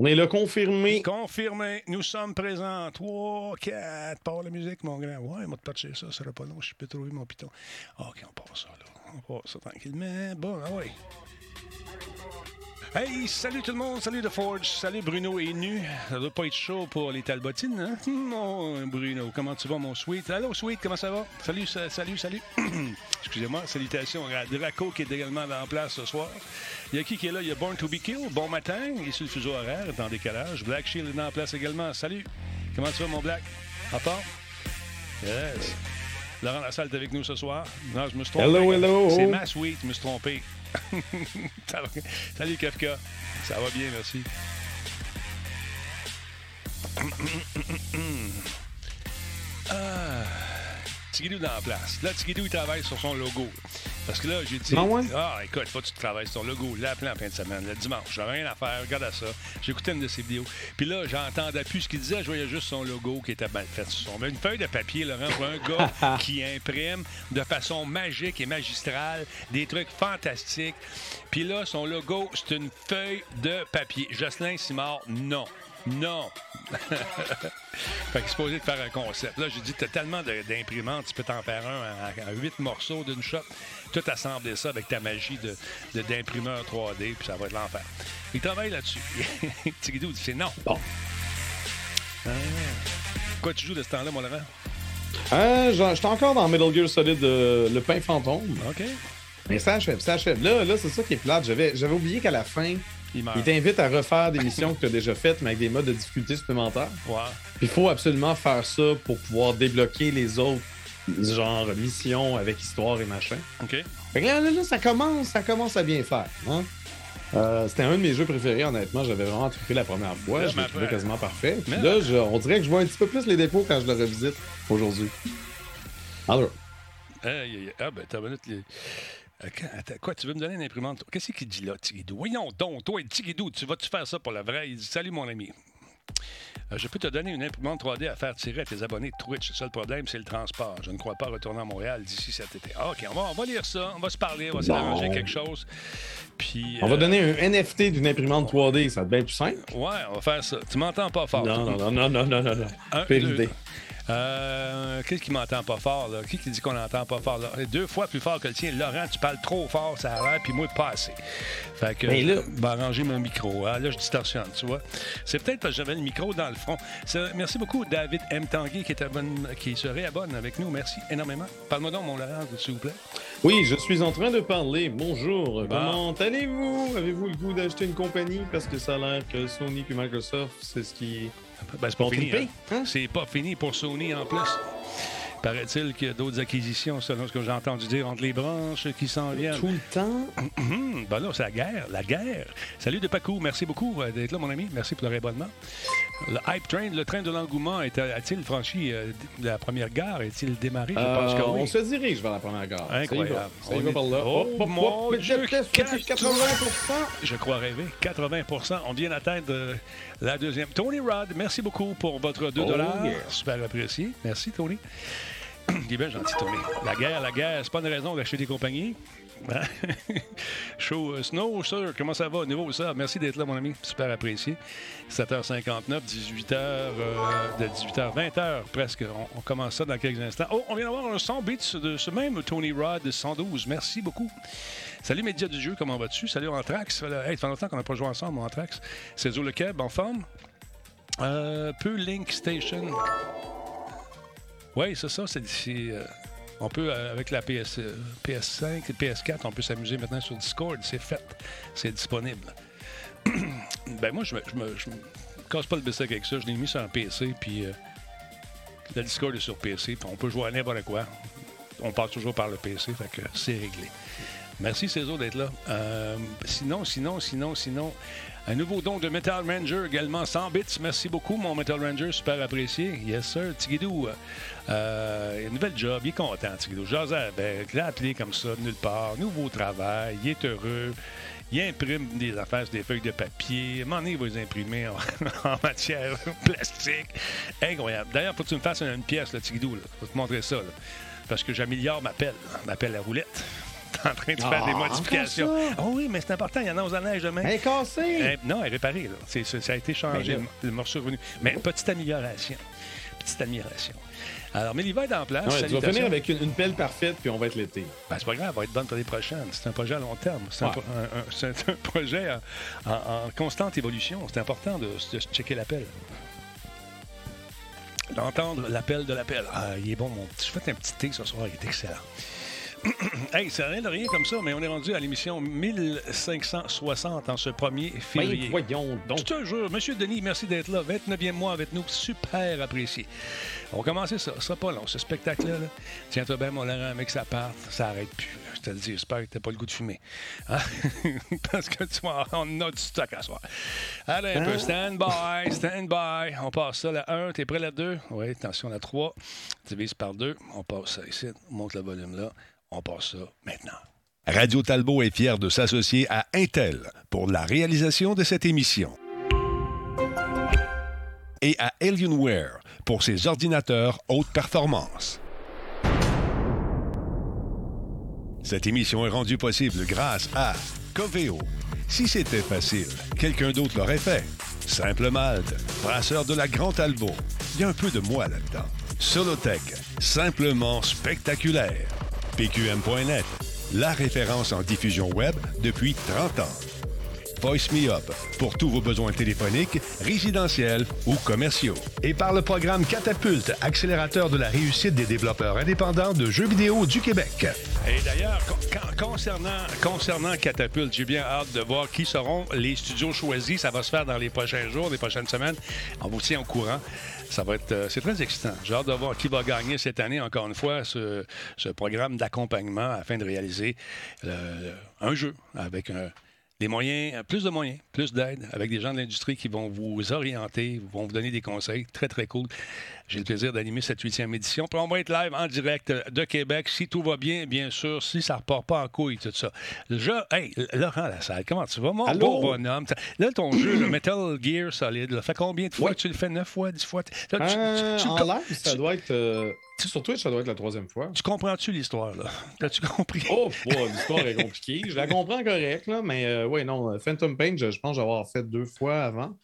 On est là, confirmé. Confirmé. Nous sommes présents. 3, 4. Par la musique, mon grand. Ouais, il m'a touché ça. Ça sera pas long. Je peux trouver mon piton. OK, on passe ça, là. On passe ça tranquillement. Bon, ah ouais. Hey, salut tout le monde, salut The Forge, salut Bruno est nu. Ça doit pas être chaud pour les Talbotines, hein? Mon Bruno, comment tu vas, mon Sweet? Allô, Sweet, comment ça va? Salut, salut, salut. Excusez-moi, salutations à Draco qui est également en place ce soir. Il y a qui qui est là? Il y a Born to Be Killed, bon matin, il est sur le fuseau horaire, est en décalage. Black Shield est en place également. Salut, comment tu vas, mon Black? À part? Yes. Laurent Lassalle est avec nous ce soir. Non, je me suis trompé. Hello, hello. C'est ma suite, je me suis trompé. Salut Kafka. Ça va bien, merci. ah. Tigidou dans la place. Là, Tigidou, il travaille sur son logo. Parce que là, j'ai dit. Ah, ouais? ah écoute, faut que tu travailles sur ton logo. Là, plein en fin de semaine. Le dimanche, j'avais rien à faire. Regarde à ça. J'écoutais une de ses vidéos. Puis là, j'entendais plus ce qu'il disait. Je voyais juste son logo qui était mal fait sur son. Une feuille de papier, Laurent, pour un gars qui imprime de façon magique et magistrale des trucs fantastiques. Puis là, son logo, c'est une feuille de papier. Jocelyn Simard, non. Non. fait qu'il supposé de faire un concept. Là, j'ai dit, t'as tellement d'imprimantes, tu peux t'en faire un à, huit morceaux d'une shot. Tout assembler ça avec ta magie de, d'imprimeur 3D, puis ça va être l'enfer. Il travaille là-dessus. Tigidou dit, c'est non. Bon. Ah. Quoi tu joues de ce temps-là, mon Laurent? Euh, J'étais encore dans Metal Gear Solid euh, Le Pain Fantôme. OK. Mais ça achève, ça achève. Là, là c'est ça qui est plate. J'avais, j'avais oublié qu'à la fin, il, t'invite à refaire des missions que tu as déjà faites, mais avec des modes de difficulté supplémentaires. Puis il faut absolument faire ça pour pouvoir débloquer les autres genre missions avec histoire et machin. OK. Fait que là, là, ça commence, ça commence à bien faire. Hein? Euh, c'était un de mes jeux préférés, honnêtement. J'avais vraiment trippé la première fois. je l'ai trouvé quasiment parfait. Puis là, on dirait que je vois un petit peu plus les défauts quand je le revisite aujourd'hui. Alors. ah, ben, t'as minute. Les... Attends, quoi, tu veux me donner une imprimante? Qu'est-ce qu'il dit là, Tigidou? Voyons donc, toi, Tigidou, tu vas-tu faire ça pour la vraie? Il dit Salut, mon ami. Euh, je peux te donner une imprimante 3D à faire tirer à tes abonnés de Twitch. Le seul problème, c'est le transport. Je ne crois pas retourner à Montréal d'ici cet été. Ah, OK, on va, on va, lire ça. On va se parler. On va s'arranger quelque chose. Puis, on va euh, donner un NFT d'une imprimante 3D. Ça va être bien plus simple. Ouais, on va faire ça. Tu m'entends pas fort. Non, non, non, non, non, non, non. Un, euh, Qu'est-ce qui m'entend pas fort, là? Qui qui dit qu'on n'entend pas fort, là? Deux fois plus fort que le tien. Laurent, tu parles trop fort, ça a l'air, puis moi, pas assez. Fait que, Mais là... je vais arranger mon micro. Hein? Là, je distorsionne, tu vois. C'est peut-être parce que j'avais le micro dans le front. Merci beaucoup, David M. Tanguy, qui, est qui se réabonne avec nous. Merci énormément. Parle-moi donc, mon Laurent, s'il vous plaît. Oui, je suis en train de parler. Bonjour. Comment allez-vous? Avez-vous le goût d'acheter une compagnie? Parce que ça a l'air que Sony et Microsoft, c'est ce qui ben, c'est pas fini. Hein? Hein? C'est pas fini pour Sony en plus. Paraît-il qu'il y a d'autres acquisitions, selon ce que j'ai entendu dire, entre les branches qui s'en viennent. Tout le temps? ben là, c'est la guerre, la guerre. Salut de Pacou, merci beaucoup euh, d'être là, mon ami. Merci pour le réabonnement. Le Hype Train, le train de l'engouement, a-t-il franchi euh, la première gare? Est-il démarré? Je pense que euh, On se dirige vers la première gare. Incroyable. Ça y va, par là. Oh, oh, mon Dieu, 80 Je crois rêver. 80 On vient d'atteindre la deuxième. Tony Rod, merci beaucoup pour votre 2 Super apprécié. Merci, Tony. Il est bien gentil, Tony. La guerre, la guerre, c'est pas une raison d'acheter des compagnies. Show euh, Snow, sir, comment ça va? Niveau ça, merci d'être là, mon ami. Super apprécié. 7h59, 18h, de 18h, 20h presque. On, commence ça dans quelques instants. Oh, on vient d'avoir un son beat de ce même Tony Rod de 112. Merci beaucoup. Salut Média du jeu, comment vas-tu? Salut Anthrax. Hey, ça fait longtemps qu'on n'a pas joué ensemble, Anthrax. C'est Zo le Keb, en forme? Euh, peu Link Station. Oui, c'est ça. C'est euh, on peut, euh, avec la PS, PS5 et PS4, on peut s'amuser maintenant sur Discord. C'est fait. C'est disponible. ben moi, je me, je me, casse pas le bicycle avec ça. Je l'ai mis sur un PC, puis la Discord est sur PC, puis on peut jouer à n'importe quoi. On passe toujours par le PC, fait que c'est réglé. Merci Cézo d'être là. Euh, sinon, sinon, sinon, sinon, un nouveau don de Metal Ranger également 100 bits. Merci beaucoup, mon Metal Ranger, super apprécié. Yes, sir. Tigidou, euh, une nouvelle job, il est content, Tigidou. José avec, l'a appelé comme ça, nulle part. Nouveau travail, il est heureux. Il imprime des affaires sur des feuilles de papier. Donné, il va les imprimer en, matière plastique. Incroyable. D'ailleurs, faut que tu me fasses une, pièce, là, Tigidou. Là. Faut te montrer ça. Parce que j'améliore ma pelle, ma pelle à roulette. en train de faire des ah, modifications. Oh oui, mais c'est important, il y en a aux neige demain. Elle est cassée. Eh, non, elle est réparée. Là. ça a été changé, le morceau revenu. Mais petite amélioration. Petite amélioration. Alors, mais l'hiver est en place. tu vas finir avec une, pelle parfaite, puis on va être l'été. Ben, c'est pas grave, elle va être bonne pour les prochaines. C'est un projet à long terme. C'est un, projet en, constante évolution. C'est important de, de checker la pelle d'entendre l'appel de l'appel. Ah, il est bon, mon petit. Je fais un petit thé ce soir, il est excellent. hey, c'est rien de rien comme ça, mais on est rendu à l'émission 1560 en ce 1er février. Ben, voyons donc. Je te jure, Monsieur Denis, merci d'être là. 29e mois avec nous, super apprécié. On va commencer ça, ça sera pas long, ce spectacle-là. Tiens-toi bien, mon Laurent, mec, ça part, ça arrête plus. Je te le dis, j'espère que t'as pas le goût de fumer. Hein? Parce que tu vois, on a du stock à soir. Allez, un peu, hein? stand by, stand by. On passe ça, la 1, t'es prêt, la 2? Oui, attention, la 3. Divise par 2. On passe ça ici, on monte le volume là. On passe ça maintenant. Radio Talbot est fier de s'associer à Intel pour la réalisation de cette émission. Et à Alienware pour ses ordinateurs haute performance. Cette émission est rendue possible grâce à Coveo. Si c'était facile, quelqu'un d'autre l'aurait fait. Simple Malte, brasseur de la Grande Talbot. Il y a un peu de moi là-dedans. Solotech, simplement spectaculaire. PQM.net, la référence en diffusion web depuis 30 ans. Voice Me Up pour tous vos besoins téléphoniques, résidentiels ou commerciaux. Et par le programme Catapulte, accélérateur de la réussite des développeurs indépendants de jeux vidéo du Québec. Et d'ailleurs, concernant, concernant Catapulte, j'ai bien hâte de voir qui seront les studios choisis. Ça va se faire dans les prochains jours, les prochaines semaines. On vous tient au courant. Ça va être, euh, c'est très excitant. J'ai hâte de voir qui va gagner cette année, encore une fois, ce, programme d'accompagnement afin de réaliser euh, un jeu avec des moyens, euh, plus de moyens, plus d'aide avec des gens de l'industrie qui vont vous orienter, vont vous donner des conseils. Très, très cool. J'ai le plaisir d'animer cette huitième édition. Puis on va être live en direct de Québec. Si tout va bien, bien sûr, si ça repart pas en couille, tout ça. Je, hey, Laurent Lassalle, comment tu vas, mon beau bonhomme? Là, ton jeu, le Metal Gear Solid, ça fait combien de fois que tu le fais? Neuf fois, dix fois? Euh, en live, ça doit être... Euh, sur Twitch, ça doit être la troisième fois. Tu comprends-tu l'histoire, là? T'as-tu compris? Oh, l'histoire est compliquée. Je la comprends correct, là, mais euh, oui, non, Phantom Pain, je, je pense j'avoir fait deux fois avant.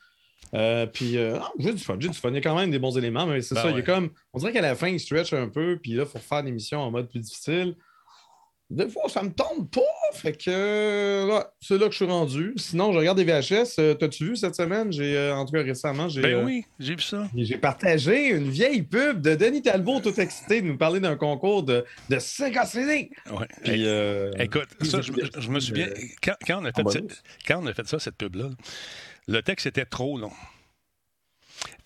Euh, puis, euh, j'ai du fun, j'ai du fun. Il y a quand même des bons éléments, mais c'est ben ça. Il y a comme, on dirait qu'à la fin, il stretch un peu, puis là, il faut faire l'émission en mode plus difficile. Des fois, ça me tombe pas. Fait que c'est là que je suis rendu. Sinon, je regarde des VHS. Euh, t'as-tu vu cette semaine? J'ai, euh, en tout cas, récemment, j'ai. Ben oui, j'ai vu ça. J'ai partagé une vieille pub de Denis Talbot, tout excité, de nous parler d'un concours de, de Sega CD. Ouais. Euh, écoute, ça, je, me souviens. Quand, quand, on a fait quand on a fait ça, cette pub-là, le texte était trop long.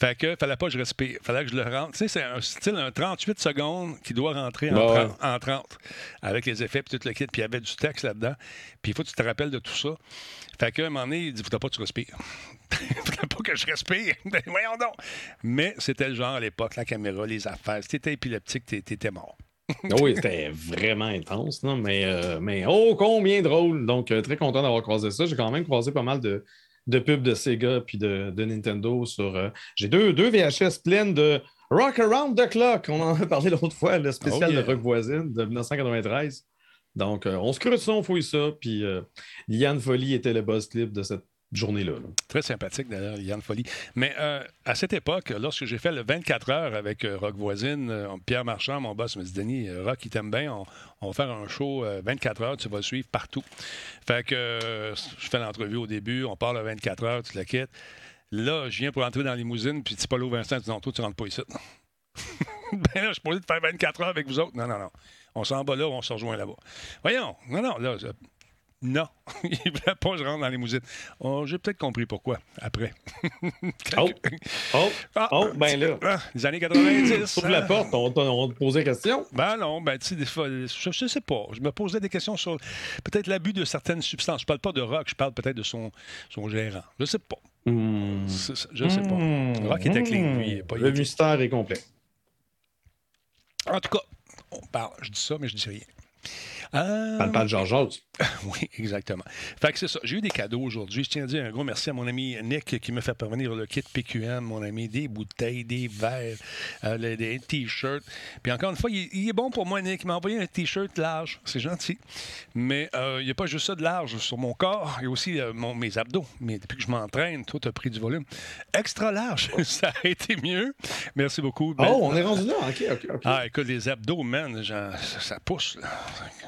Fait que fallait pas que je respire. Fallait que je le rentre. Tu sais, c'est un style, un 38 secondes qui doit rentrer en, 30, avec les effets puis tout le kit. Puis il y avait du texte là-dedans. Puis il faut que tu te rappelles de tout ça. Fait qu'à un moment donné, il dit Faudrait pas que tu respires. Faudrait pas que je respire. Ben, voyons donc. Mais c'était le genre à l'époque, la caméra, les affaires. Si t'étais épileptique, t'étais mort. Oui, c'était vraiment intense, non? Mais, euh, mais oh, combien drôle! Donc, euh, très content d'avoir croisé ça. J'ai quand même croisé pas mal de, de pubs de Sega puis de, Nintendo sur. Euh, j'ai deux, deux VHS pleines de Rock Around the Clock. On en a parlé l'autre fois, le spécial oh, de Rock Voisine de 1993. Donc, euh, on se creuse ça, on fouille ça. Puis euh, Liane Folly était le buzz clip de cette journée-là. Très sympathique d'ailleurs, Yann Folly. Mais euh, à cette époque, lorsque j'ai fait le 24 heures avec euh, Rock Voisine, euh, Pierre Marchand, mon boss, me dit Denis, Rock, il t'aime bien, on, va faire un show 24 heures, tu vas le suivre partout. Fait que je fais l'entrevue au début, on parle à 24 heures, tu te la quittes. Là, je viens pour entrer dans les limousine, puis Paulo Vincent dit non, toi, tu rentres pas ici. ben là, je suis posé de faire 24 heures avec vous autres. Non, non, non. On s'en va là, on se rejoint là-bas. Voyons, non, non, là, non, il ne voulait pas que je rentre dans les mousines. Oh, J'ai peut-être compris pourquoi, après. oh, oh, ah, oh, ben là. Ah, les années 90. Ouvre la porte, on, on, te posait des questions. Ben non, ben tu sais, des fois, je, ne sais pas. Je me posais des questions sur peut-être l'abus de certaines substances. Je parle pas de Rock, je parle peut-être de son, son gérant. Je sais pas. Hmm. Je sais pas. Hmm. Rock était clean, lui. Pas Le mystère est complet. En tout cas, on parle. Je dis ça, mais je dis rien. Euh... Parle de Georges. oui, exactement. Fait que c'est ça. J'ai eu des cadeaux aujourd'hui. Je tiens à dire un gros merci à mon ami Nick qui me fait parvenir le kit PQM, mon ami, des bouteilles, des verres, euh, des t-shirts. Puis encore une fois, il, est bon pour moi, Nick. Il m'a envoyé un t-shirt large. C'est gentil. Mais euh, il n'y a pas juste ça de large sur mon corps. Il y a aussi euh, mon, mes abdos. Mais depuis que je m'entraîne, tout a pris du volume. Extra large, ça a été mieux. Merci beaucoup. Oh, on est rendu là. OK, OK, OK. Ah, écoute, les abdos, man, ça, ça pousse. Là.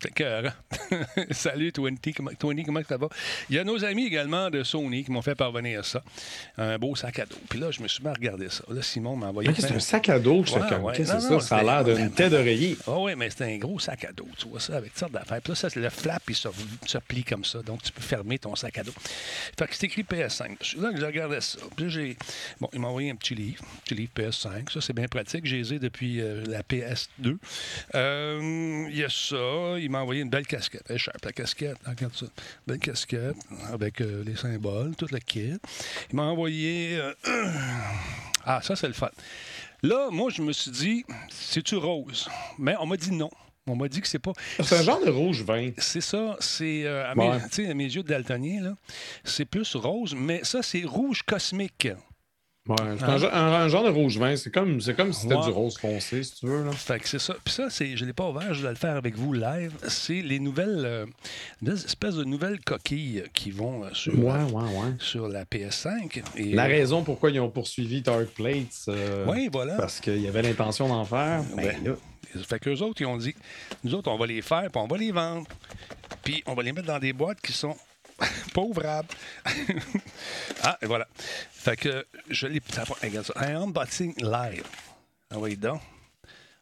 C'est cœur. Salut, Twenty. Comment, comment ça va? Il y a nos amis également de Sony qui m'ont fait parvenir ça. Un beau sac à dos. Puis là, je me suis mis à regarder ça. Là, Simon m'a envoyé. c'est un sac à dos, ouais, ouais. Qu'est-ce que c'est ça? Ça a l'air d'une tête d'oreiller. Oh, oui, mais c'est un gros sac à dos. Tu vois ça, avec toutes sortes d'affaires. Puis là, ça, le flap, il se, se, plie comme ça. Donc, tu peux fermer ton sac à dos. Fait que c'est écrit PS5. Là, je regardais ça. Puis j'ai. Bon, il m'a envoyé un petit livre. Un petit livre PS5. Ça, c'est bien pratique. J'ai les depuis euh, la PS2. Euh, il y a ça. Il m'a envoyé une belle casquette. Elle la casquette. Regarde ça. Belle casquette avec euh, les symboles, tout le kit. Il m'a envoyé. Euh, ah, ça, c'est le fun. Là, moi, je me suis dit, c'est-tu rose? Mais on m'a dit non. On m'a dit que c'est pas. C'est un genre de rouge vin. C'est ça. C'est euh, à, mes, à, mes yeux de daltonien, c'est plus rose, mais ça, c'est rouge cosmique. Ouais, c'est un, genre de rouge vin. C'est comme, comme si c'était du rose foncé, si tu veux. Là. Fait que c'est ça. Puis ça, c'est, je ne l'ai pas ouvert, je dois le faire avec vous live. C'est les nouvelles, euh, des espèces de nouvelles coquilles qui vont euh, sur, ouais, ouais, sur la PS5. Et, la raison pourquoi ils ont poursuivi Dark Plates. Euh, oui, voilà. Parce qu'il y avait l'intention d'en faire. Ben, là. Fait qu'eux autres, ils ont dit, nous autres, on va les faire, puis on va les vendre. Puis on va les mettre dans des boîtes qui sont Pauvre ah, et voilà. Fait que je l'ai. Regarde ça. Un unboxing live. Ah oui, donc.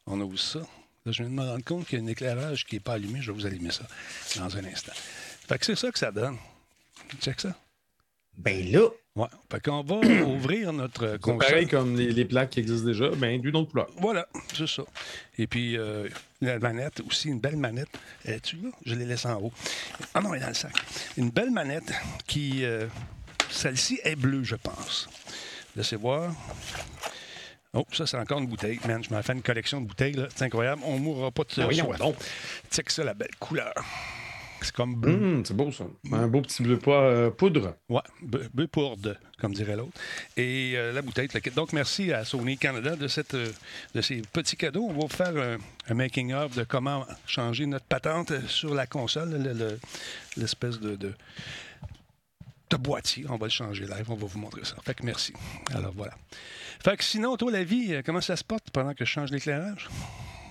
On ouvre ça. Là, je viens de me rendre compte qu'il y a un éclairage qui n'est pas allumé. Je vais vous allumer ça dans un instant. Fait que c'est ça que ça donne. Check ça. Ben là. Ouais. Fait qu'on va ouvrir notre console. pareil comme les, plaques qui existent déjà, ben d'une autre couleur. Voilà, c'est ça. Et puis, euh, la manette aussi, une belle manette. Es-tu là? Je l'ai laissée en haut. Ah non, elle est dans le sac. Une belle manette qui. Euh, celle-ci est bleue, je pense. Laissez voir. Oh, ça, c'est encore une bouteille. Man, je m'en fait une collection de bouteilles. C'est incroyable. On ne mourra pas de ça. Oui, donc. que ça, la belle couleur. C'est comme bleu. Mmh, c'est beau, ça. Un beau petit bleu euh, poudre. Oui, bleu poudre, comme dirait l'autre. Et euh, la bouteille. Donc, merci à Sony Canada de, cette, euh, de ces petits cadeaux. On va vous faire un, making-of de comment changer notre patente sur la console, l'espèce de, de, de, boîtier. On va le changer live. On va vous montrer ça. Fait que merci. Alors, voilà. Fait que sinon, toi, la vie, comment ça se porte pendant que je change l'éclairage?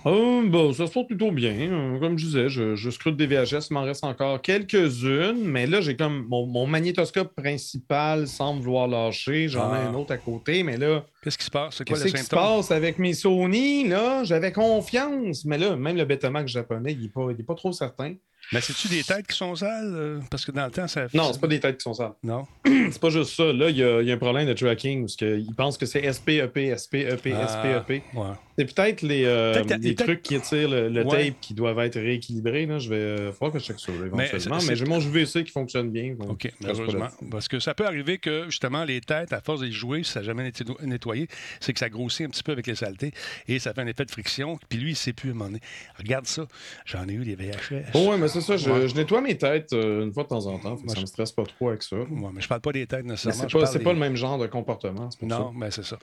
Oh, bon, ça se porte plutôt bien. Hein. Comme je disais, je, je scrute des VHS, il m'en reste encore quelques-unes, mais là, j'ai comme mon, magnétoscope principal semble vouloir lâcher. J'en ai ah. un autre à côté, mais là. Qu'est-ce qui se passe? C'est quoi Qu'est-ce qui se passe avec mes Sony? Là, j'avais confiance, mais là, même le Betamax japonais, il n'est pas, pas trop certain. Mais c'est-tu des têtes qui sont sales? Euh, parce que dans le temps, ça. Non, c'est pas des têtes qui sont sales. Non. c'est pas juste ça. Là, il y, a un problème de tracking parce qu'ils pensent que c'est SPEP, SPEP, ah, SPEP. Ouais. C'est peut-être les, euh, trucs qui étirent le, tape qui doivent être rééquilibrés. Là. Je vais euh, que je check ça éventuellement. Mais, j'ai mon JVC qui fonctionne bien. OK, heureusement. Parce que ça peut arriver que justement les têtes, à force de jouer, si ça n'a jamais été nettoyé, c'est que ça grossit un petit peu avec les saletés et ça fait un effet de friction. Puis lui, il ne sait plus à un moment donné. Regarde ça. J'en ai eu des VHS. Oh, ouais, mais c'est ça. Je, nettoie mes têtes euh, une fois de temps en temps. ça ne me stresse pas trop avec ça. Ouais, mais je parle pas des têtes nécessairement. C'est pas, pas le même genre de comportement. Non, mais c'est ça.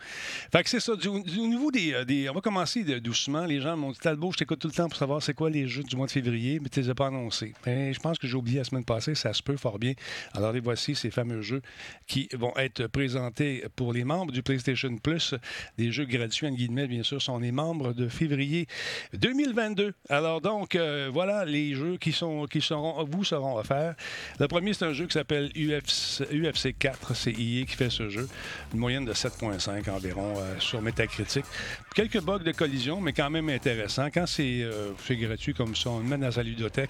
Fait que c'est ça. Du, niveau des, des, On va commencer doucement. Les gens m'ont dit Talbot, je t'écoute tout le temps pour savoir c'est quoi les jeux du mois de février, mais tu les as pas annoncés. je pense que j'ai oublié la semaine passée. Ça se peut fort bien. Alors, les voici ces fameux jeux qui vont être présentés pour les membres du PlayStation Plus. Des jeux gratuits, en guillemets, bien sûr, sont les membres de février 2022. Alors, donc, euh, voilà les jeux qui, sont, qui seront, vous seront offerts. Le premier, c'est un jeu qui s'appelle UFC, UFC 4. C'est EA qui fait ce jeu. Une moyenne de 7,5 environ euh, sur Metacritic. Quelques bugs de collision, mais quand même intéressant. Quand c'est euh, gratuit comme ça, on le met dans sa ludothèque.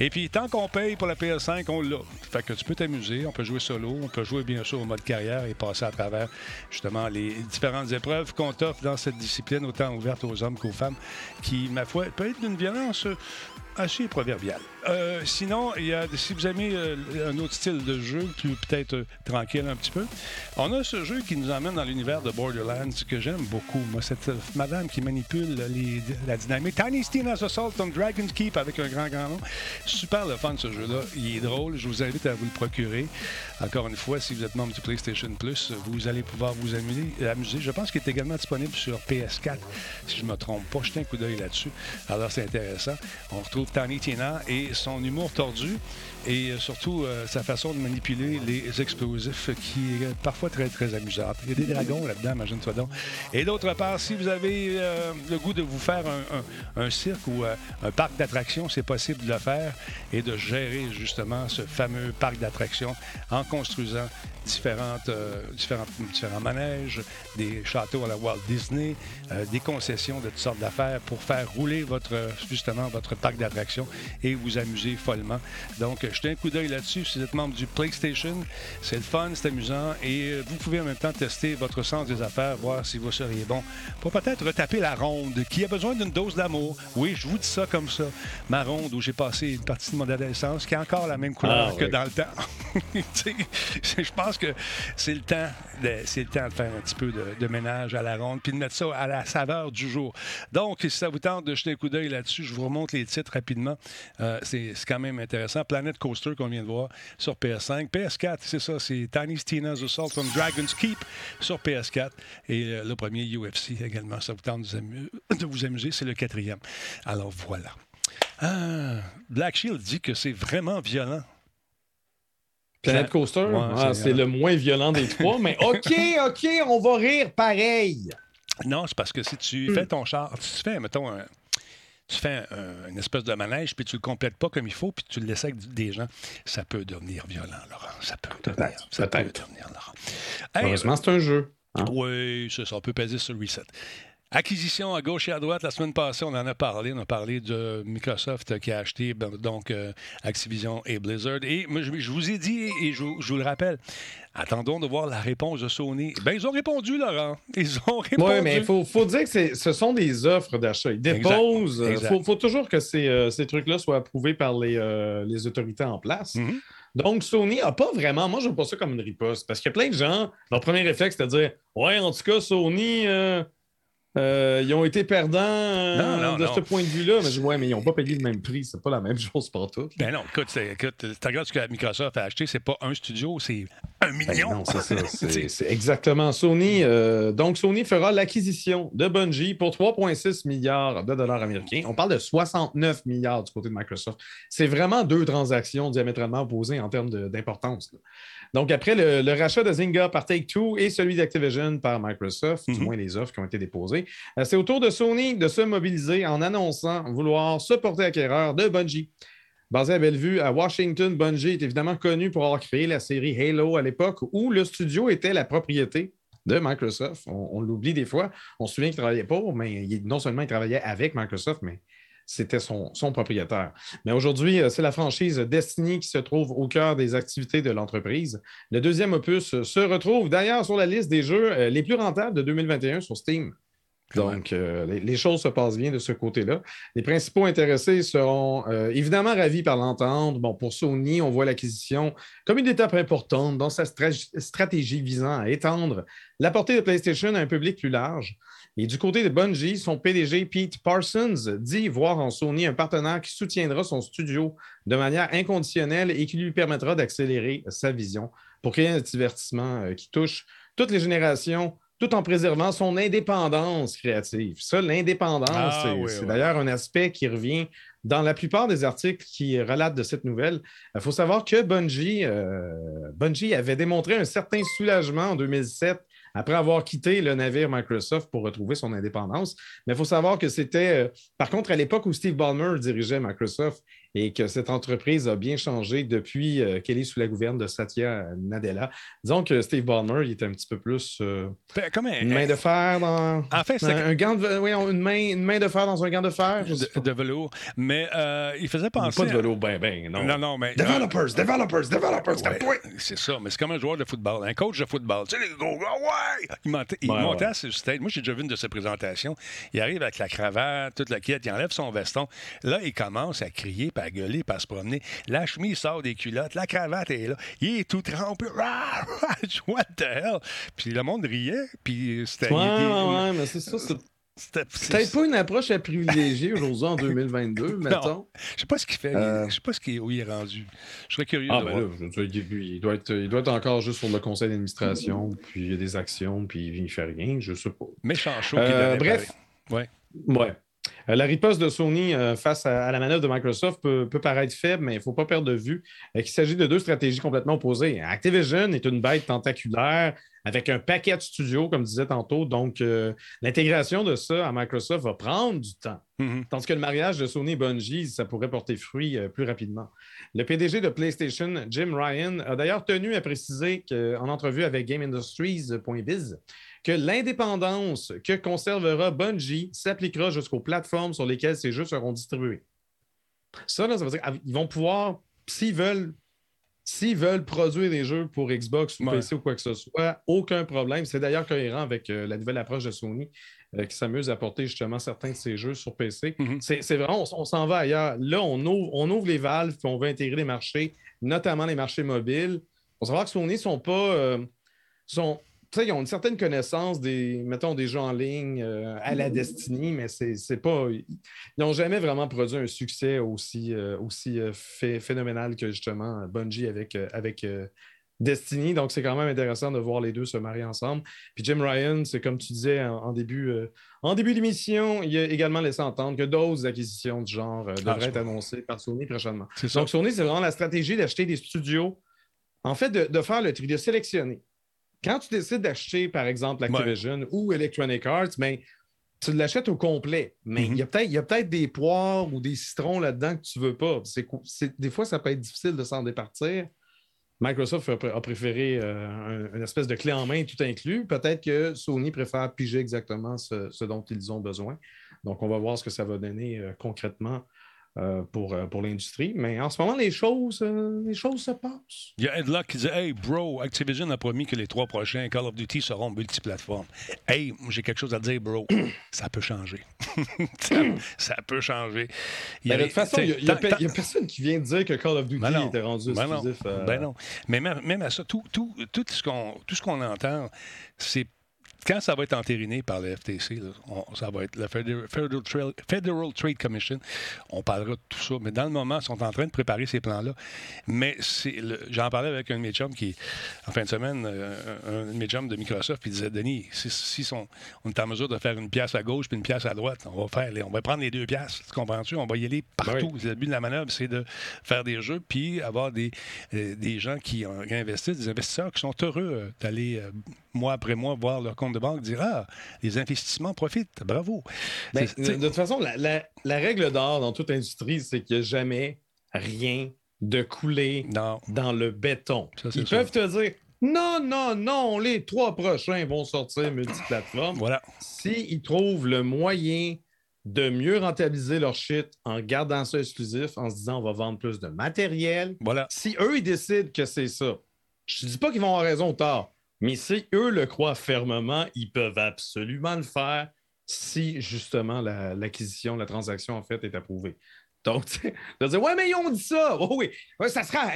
Et puis, tant qu'on paye pour la PS5, on l'a. Fait que tu peux t'amuser. On peut jouer solo. On peut jouer, bien sûr, au mode carrière et passer à travers, justement, les différentes épreuves qu'on t'offre dans cette discipline, autant ouverte aux hommes qu'aux femmes, qui, ma foi, peut être d'une violence assez proverbial. Euh, sinon, il y a, si vous aimez euh, un autre style de jeu, plus peut-être euh, tranquille un petit peu, on a ce jeu qui nous emmène dans l'univers de Borderlands que j'aime beaucoup. Moi, cette madame qui manipule la dynamique. Tiny Tina's Assault on Dragon's Keep avec un grand, grand nom. Super le fun, ce jeu-là. Il est drôle. Je vous invite à vous le procurer. Encore une fois, si vous êtes membre du PlayStation Plus, vous allez pouvoir vous amuser. Je pense qu'il est également disponible sur PS4, si je ne me trompe pas. Jetez un coup d'œil là-dessus. Alors, c'est intéressant. On retrouve Tiny Tina et son humour tordu et euh, surtout euh, sa façon de manipuler les explosifs qui est parfois très, très amusante. Il y a des dragons là-dedans, imagine-toi donc. Et d'autre part, si vous avez euh, le goût de vous faire un, cirque ou un parc d'attractions, c'est possible de le faire et de gérer justement ce fameux parc d'attractions en construisant différentes, différents, différents manèges, des châteaux à la Walt Disney, des concessions de toutes sortes d'affaires pour faire rouler votre, justement votre parc d'attractions et vous amuser follement. Donc, jetez un coup d'œil là-dessus si vous êtes membre du PlayStation. C'est le fun, c'est amusant et euh, vous pouvez en même temps tester votre sens des affaires, voir si vous seriez bon pour peut-être retaper la ronde qui a besoin d'une dose d'amour. Oui, je vous dis ça comme ça. Ma ronde où j'ai passé une partie de mon adolescence qui a encore la même couleur ah que dans le temps. je pense que c'est le temps de, c'est le temps de faire un petit peu de, ménage à la ronde puis de mettre ça à la saveur du jour. Donc, si ça vous tente de jeter un coup d'œil là-dessus, je vous remonte les titres rapidement. Euh, c'est, quand même intéressant. Planète Coaster qu'on vient de voir sur PS5. PS4, c'est ça, c'est Tiny Tina's Assault on Dragon's Keep sur PS4. Et euh, le premier UFC également. Ça vous tente de vous amuser, c'est le quatrième. Alors voilà. Ah, Black Shield dit que c'est vraiment violent. Planet Coaster, ah, c'est le moins violent des trois, mais OK, OK, on va rire pareil. Non, c'est parce que si tu fais ton char, si tu fais, mettons, un, tu fais une espèce de manège, puis tu le complètes pas comme il faut, puis tu le laisses avec des gens, ça peut devenir violent, Laurent. Ça peut devenir, ça peut devenir, Laurent. Heureusement, c'est un jeu. Hein? Oui, ça, ça, on peut peser sur le reset. Acquisition à gauche et à droite. La semaine passée, on en a parlé. On a parlé de Microsoft qui a acheté ben, donc euh, Activision et Blizzard. Et moi, je, vous ai dit, et je, vous le rappelle, attendons de voir la réponse de Sony. Ben, ils ont répondu, Laurent. Ils ont répondu. Oui, mais il faut, dire que ce sont des offres d'achat. Ils déposent. Il faut, toujours que ces, euh, ces trucs-là soient approuvés par les, euh, les autorités en place. Mm-hmm. Donc, Sony n'a pas vraiment, moi, je vois pas ça comme une riposte, parce qu'il y a plein de gens, leur premier réflexe, c'est de dire Ouais, en tout cas, Sony, euh, ils ont été perdants euh, de ce point de vue-là. Mais je dis, ouais, mais ils n'ont pas payé le même prix. C'est pas la même chose pour tout. Ben non, écoute, écoute tu regardes ce que Microsoft a acheté, c'est pas un studio, c'est un ben million. non, c'est ça. C'est exactement Sony. Euh, donc, Sony fera l'acquisition de Bungie pour 3,6 milliards de dollars américains. On parle de 69 milliards du côté de Microsoft. C'est vraiment deux transactions diamétralement opposées en termes d'importance. Donc, après le, rachat de Zynga par Take-Two et celui d'Activision par Microsoft, du mhm. moins les offres qui ont été déposées, euh, c'est au tour de Sony de se mobiliser en annonçant vouloir se porter acquéreur de Bungie. Basé à Bellevue, à Washington, Bungie est évidemment connu pour avoir créé la série Halo à l'époque où le studio était la propriété de Microsoft. On, l'oublie des fois. On se souvient qu'il travaillait pas, mais non seulement il travaillait avec Microsoft, mais c'était son, propriétaire. Mais aujourd'hui, euh, c'est la franchise Destiny qui se trouve au cœur des activités de l'entreprise. Le deuxième opus se retrouve d'ailleurs sur la liste des jeux euh, les plus rentables de 2021 sur Steam. Donc, euh, les, choses se passent bien de ce côté-là. Les principaux intéressés seront évidemment ravis par l'entente. Bon, pour Sony, on voit l'acquisition comme une étape importante dans sa stratégie visant à étendre la portée de PlayStation à un public plus large. Et du côté de Bungie, son PDG Pete Parsons dit voir en Sony un partenaire qui soutiendra son studio de manière inconditionnelle et qui lui permettra d'accélérer sa vision pour créer un divertissement euh, qui touche toutes les générations tout en préservant son indépendance créative. Ça, l'indépendance, ah, c'est d'ailleurs un aspect qui revient dans la plupart des articles qui relatent de cette nouvelle. Il faut savoir que Bungie, euh, Bungie avait démontré un certain soulagement en 2007 après avoir quitté le navire Microsoft pour retrouver son indépendance. Mais il faut savoir que c'était, euh, par contre, à l'époque où Steve Ballmer dirigeait Microsoft, et que cette entreprise a bien changé depuis euh, qu'elle est sous la gouverne de Satya Nadella. Disons que Steve Ballmer, il est un petit peu plus euh, ben, comme une main de fer dans en fait, un, gant de oui, une main, une main de fer dans un gant de fer de, de velours. Mais euh, il faisait penser pas de velours, ben ben non. Non non mais developers, developers, developers, ouais, c'est ça. Mais c'est comme un joueur de football, un coach de football. Tu sais les gros gars, ouais. Il montait, il montait à ce stage. Moi j'ai déjà vu une de ses présentations. Il arrive avec la cravate, toute la quête, il enlève son veston. Là il commence à crier, à gueuler, puis à se promener. La chemise sort des culottes, la cravate est là. Il est tout trempé. What the hell? Puis le monde riait, puis c'était. Ouais, ouais, mais c'est ça. C'est peut-être pas une approche à privilégier aujourd'hui en 2022, mettons. Je sais pas ce qu'il fait. Euh... Je sais pas ce qui, où il est rendu. Je serais curieux ah, de ben voir. Là, il, doit être, il doit être encore juste sur le conseil d'administration, puis il y a des actions, puis il fait rien, je sais pas. Méchant chaud. Euh, bref. Ouais. Ouais. Euh, la riposte de Sony euh, face à, la manœuvre de Microsoft peut, paraître faible, mais il ne faut pas perdre de vue qu'il s'agit de deux stratégies complètement opposées. Activision est une bête tentaculaire avec un paquet de studios, comme je disais tantôt. Donc, euh, l'intégration de ça à Microsoft va prendre du temps. Mm-hmm. Tandis que le mariage de Sony et Bungie, ça pourrait porter fruit plus rapidement. Le PDG de PlayStation, Jim Ryan, a d'ailleurs tenu à préciser qu'en entrevue avec GameIndustries.biz que l'indépendance que conservera Bungie s'appliquera jusqu'aux plateformes sur lesquelles ces jeux seront distribués. Ça, ça veut dire qu'ils vont pouvoir, s'ils veulent, s'ils veulent produire des jeux pour Xbox ou PC ou quoi que ce soit, aucun problème. C'est d'ailleurs cohérent avec euh, la nouvelle approche de Sony euh, qui s'amuse à porter justement certains de ces jeux sur PC. Mm-hmm. C'est vraiment, on, s'en va ailleurs. Là, on ouvre, on ouvre les valves et on veut intégrer les marchés, notamment les marchés mobiles. Il faut savoir que Sony ne sont pas. Euh, sont, ils ont une certaine connaissance des, mettons, des jeux en ligne euh, à la Destiny, mais c'est pas. Ils n'ont jamais vraiment produit un succès aussi, euh, aussi euh, phénoménal que justement Bungie avec, avec Destiny. Donc, c'est quand même intéressant de voir les deux se marier ensemble. Puis Jim Ryan, c'est comme tu disais en, début, en début d'émission, il a également laissé entendre que d'autres acquisitions du genre ah, devraient être annoncées par Sony prochainement. Donc, Sony, c'est vraiment la stratégie d'acheter des studios. En fait, de, de faire le tri, de sélectionner quand tu décides d'acheter, par exemple, Activision ou Electronic Arts, ben, tu l'achètes au complet. Mais il mm-hmm. y a peut-être des poires ou des citrons là-dedans que tu ne veux pas. des fois, ça peut être difficile de s'en départir. Microsoft a, préféré euh, une espèce de clé en main tout inclus. Peut-être que Sony préfère piger exactement ce, dont ils ont besoin. Donc, on va voir ce que ça va donner euh, concrètement euh, pour, euh, pour l'industrie. Mais en ce moment, les choses, euh, les choses se passent. Il y a Ed Luck qui dit Hey, bro, Activision a promis que les trois prochains Call of Duty seront multiplateformes. Hey, j'ai quelque chose à dire, bro. ça peut changer. ça, peut changer. Ben, de toute façon, il n'y a, personne qui vient de dire que Call of Duty ben était rendu ben exclusif. Ben non. Mais même, à ça, tout, tout, tout ce qu'on entend, c'est quand ça va être entériné par le FTC, ça va être la Federal, Trade Commission, on parlera de tout ça. Mais dans le moment, ils sont en train de préparer ces plans-là. Mais j'en parlais avec un de mes chums qui, en fin de semaine, euh, un de mes chums de Microsoft, il disait Denis, si, on est en mesure de faire une pièce à gauche puis une pièce à droite, on va faire, on va prendre les deux pièces. Tu comprends-tu? On va y aller partout. Le but de la manœuvre, c'est de faire des jeux puis avoir des, euh, des gens qui ont investi, des investisseurs qui sont heureux euh, d'aller mois après mois voir leur compte de banque dire Ah, les investissements profitent, bravo. Ben, de, toute façon, la, règle d'or dans toute industrie, c'est qu'il n'y a jamais rien de coulé dans le béton. Ils peuvent te dire non, non, non, les trois prochains vont sortir multiplateforme. Voilà. S'ils trouvent le moyen de mieux rentabiliser leur shit en gardant ça exclusif, en se disant on va vendre plus de matériel. Voilà. Si eux, ils décident que c'est ça, je ne dis pas qu'ils vont avoir raison ou tort. Mais si eux le croient fermement, ils peuvent absolument le faire si justement l'acquisition, la, transaction en fait est approuvée. Donc, tu vas dire, ouais, mais ils ont dit ça. Oh, oui, ça sera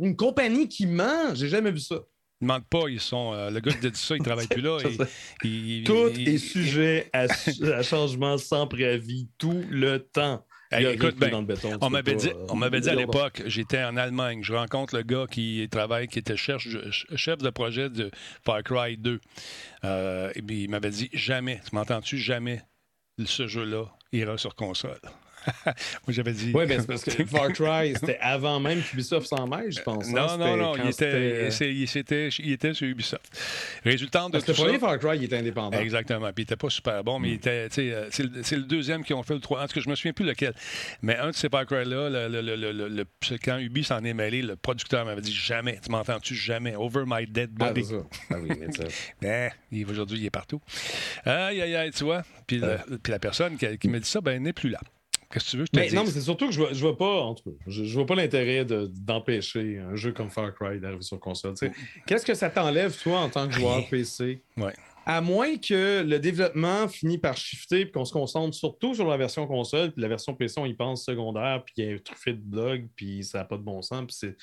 une compagnie qui ment? J'ai jamais vu ça. Ils ne mentent pas, ils sont. Euh, le gars qui dit ça, il ne travaille plus là. tout est sujet à, à, changement sans préavis tout le temps écoute, ben, on m'avait dit, on m'avait dit à l'époque, j'étais en Allemagne, je rencontre le gars qui travaille, qui était chef, chef de projet de Far Cry 2. Euh, et puis il m'avait dit jamais, tu m'entends-tu, jamais ce jeu-là ira sur console. Moi, j'avais dit. Oui, mais c'est parce que Far Cry, c'était avant même qu'Ubisoft s'en mêle, je pense. Non, non, non. Il était, il, était, sur Ubisoft. Résultat de parce tout le premier Far Cry, il était indépendant. Exactement. Puis il n'était pas super bon, mais il était. Euh, c'est le, deuxième qui ont fait le 3. En tout cas, je me souviens plus lequel. Mais un de ces Far Cry-là, le, le, quand Ubi s'en est mêlé, le producteur m'avait dit jamais. Tu m'entends-tu jamais? Over my dead ah, body. Ah, oui, mais ça. ben, aujourd'hui, il est partout. Aïe, aïe, aïe, tu vois. Puis, puis la personne qui, qui me dit ça, ben, n'est plus là. Qu'est-ce que tu veux je te mais Non, mais c'est surtout que je vois, je vois pas, en tout cas, je, vois pas l'intérêt d'empêcher un jeu comme Far Cry d'arriver sur console. Qu'est-ce que ça t'enlève, toi, en tant que joueur PC? Ouais. À moins que le développement finisse par shifter et qu'on se concentre surtout sur la version console, puis la version PC, on y pense secondaire, puis il y a un truffé de blog, puis ça n'a pas de bon sens, puis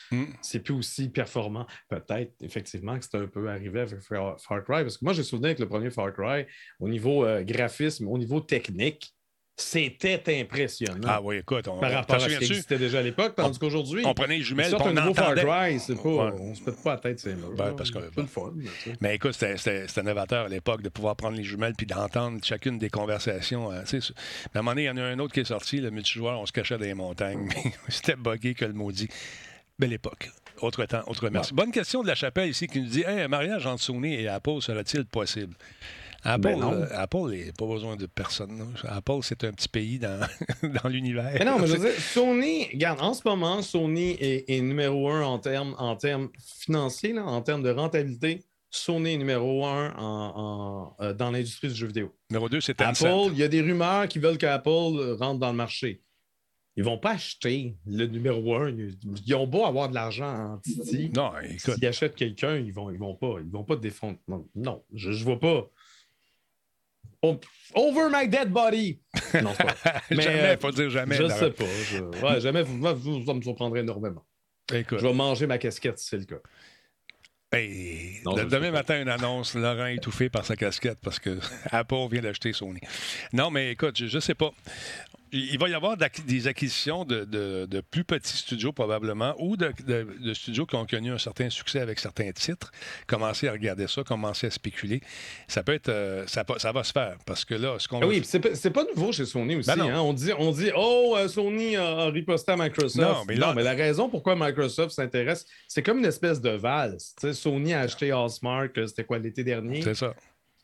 c'est mm. plus aussi performant. Peut-être, effectivement, que c'est un peu arrivé avec Far, Cry, parce que moi, j'ai souvenir avec le premier Far Cry, au niveau euh, graphisme, au niveau technique, c'était impressionnant. Ah oui, écoute, on, par rapport à ce qui existait déjà à l'époque, tandis qu'aujourd'hui, on prenait les jumelles, on un Far Cry, c'est pas, on se pète pas la tête, c'est ben, parce que, le fun. Mais, écoute, c'était novateur à l'époque de pouvoir prendre les jumelles puis d'entendre chacune des conversations. Hein, mais à un moment donné, il y en a un autre qui est sorti, le multijoueur, on se cachait dans les montagnes. c'était buggé que le maudit. Belle époque. Autre temps, autre merci. Bonne question de la chapelle ici qui nous dit hey, un mariage entre Sony et Apple serait-il possible? Apple, ben n'a euh, pas besoin de personne. Apple, c'est un petit pays dans, dans l'univers. Mais non, mais je veux dire, Sony, regarde, en ce moment, Sony est, numéro un en termes en termes financiers, en termes de rentabilité. Sony est numéro un en, euh, dans l'industrie du jeu vidéo. Numéro deux, c'est Apple. Il y a des rumeurs qui veulent qu'Apple rentre dans le marché. Ils vont pas acheter le numéro un. Ils ont beau avoir de l'argent en Titi. Non, écoute. S'ils achètent quelqu'un, ils vont, ils vont pas. Ils vont pas défendre. Non, je, je vois pas. Over my dead body. Non, pas. Mais, jamais, il faut dire jamais. Je sais pas. Je... Ouais, jamais, vous, vous, vous me surprendrez énormément. Écoute. Je vais manger ma casquette si c'est le cas. Hey, demain matin, une annonce, Laurent étouffé par sa casquette parce que Apple vient d'acheter Sony. Non, mais écoute, je, ne sais pas. Il va y avoir des acquisitions de, plus petits studios probablement ou de, studios qui ont connu un certain succès avec certains titres. Commencer à regarder ça, commencer à spéculer. Ça peut être, euh, ça, ça, va se faire parce que là, ce qu'on. Ah oui, c'est pas, pas nouveau chez Sony aussi. Ben hein. On, dit, on dit, oh, euh, Sony a, riposté à Microsoft. Non, mais, non, mais la raison pourquoi Microsoft s'intéresse, c'est comme une espèce de valse. Sony a acheté Allsmark, euh, c'était quoi l'été dernier? C'est ça.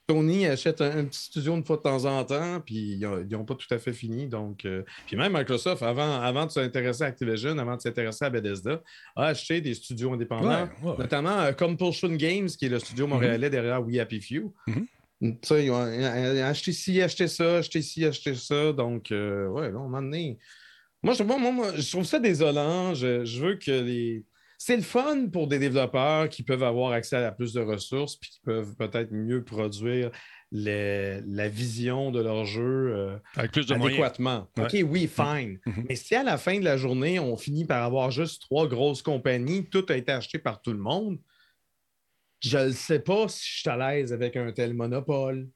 Sony achète un, petit studio une fois de temps en temps, puis ils n'ont pas tout à fait fini. Donc, euh, puis même Microsoft, avant, avant de s'intéresser à Activision, avant de s'intéresser à Bethesda, a acheté des studios indépendants, notamment euh, Compulsion Games, qui est le studio mhm. montréalais derrière We Happy Few. Mhm. Ça, ils ont, acheté ci, acheté ça, acheté ci, acheté ça. Donc, euh, ouais, là, on m'a donné. Moi, je, moi, je trouve ça désolant. je veux que les c'est le fun pour des développeurs qui peuvent avoir accès à plus de ressources puis qui peuvent peut-être mieux produire la vision de leur jeu euh, adéquatement. OK, oui, fine. Mm-hmm. Mais si à la fin de la journée, on finit par avoir juste trois grosses compagnies, tout a été acheté par tout le monde, je ne sais pas si je suis à l'aise avec un tel monopole.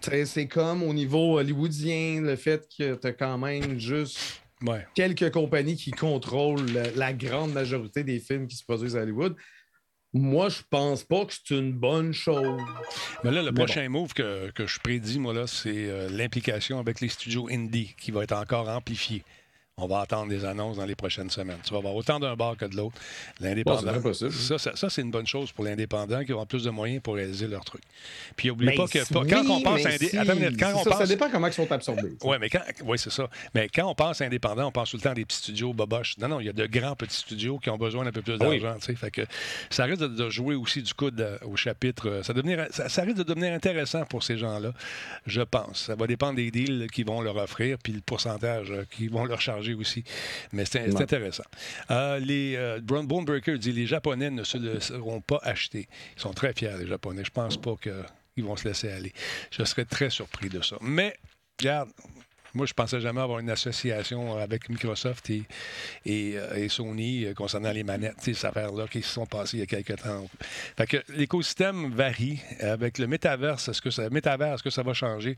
C'est comme au niveau hollywoodien, le fait que tu as quand même juste quelques compagnies qui contrôlent la, grande majorité des films qui se produisent à Hollywood. Moi, je pense pas que c'est une bonne chose. Mais là, le prochain move que, je prédis, moi, là, c'est euh, l'implication avec les studios indie qui va être encore amplifiée. On va attendre des annonces dans les prochaines semaines. Tu vas avoir autant d'un bar que de l'autre. L'indépendant. ça, ça, c'est une bonne chose pour l'indépendant qui aura plus de moyens pour réaliser leur truc. Puis n'oubliez pas que quand on pense indépendant. ça, dépend comment ils sont absorbés. Oui, mais quand. Oui, c'est ça. Mais quand on pense indépendant, on pense tout le temps à des petits studios boboches. Non, non, il y a de grands petits studios qui ont besoin d'un peu plus d'argent. Fait que ça risque de, jouer aussi du coup au chapitre. Ça, devenir, ça, risque de devenir intéressant pour ces gens-là, je pense. Ça va dépendre des deals qu'ils vont leur offrir puis le pourcentage qu'ils vont leur charger aussi. Mais c'est intéressant. Euh, les euh, Brown Bone Breaker dit les Japonais ne se seront pas achetés. Ils sont très fiers, les Japonais. Je pense pas qu'ils vont se laisser aller. Je serais très surpris de ça. Mais, regarde, moi, je pensais jamais avoir une association avec Microsoft et, et, euh, Sony concernant les manettes, ces affaires-là qui se sont passées il y a quelques temps. Fait que l'écosystème varie. Avec le métaverse, est-ce que ça, métavers, est-ce que ça va changer?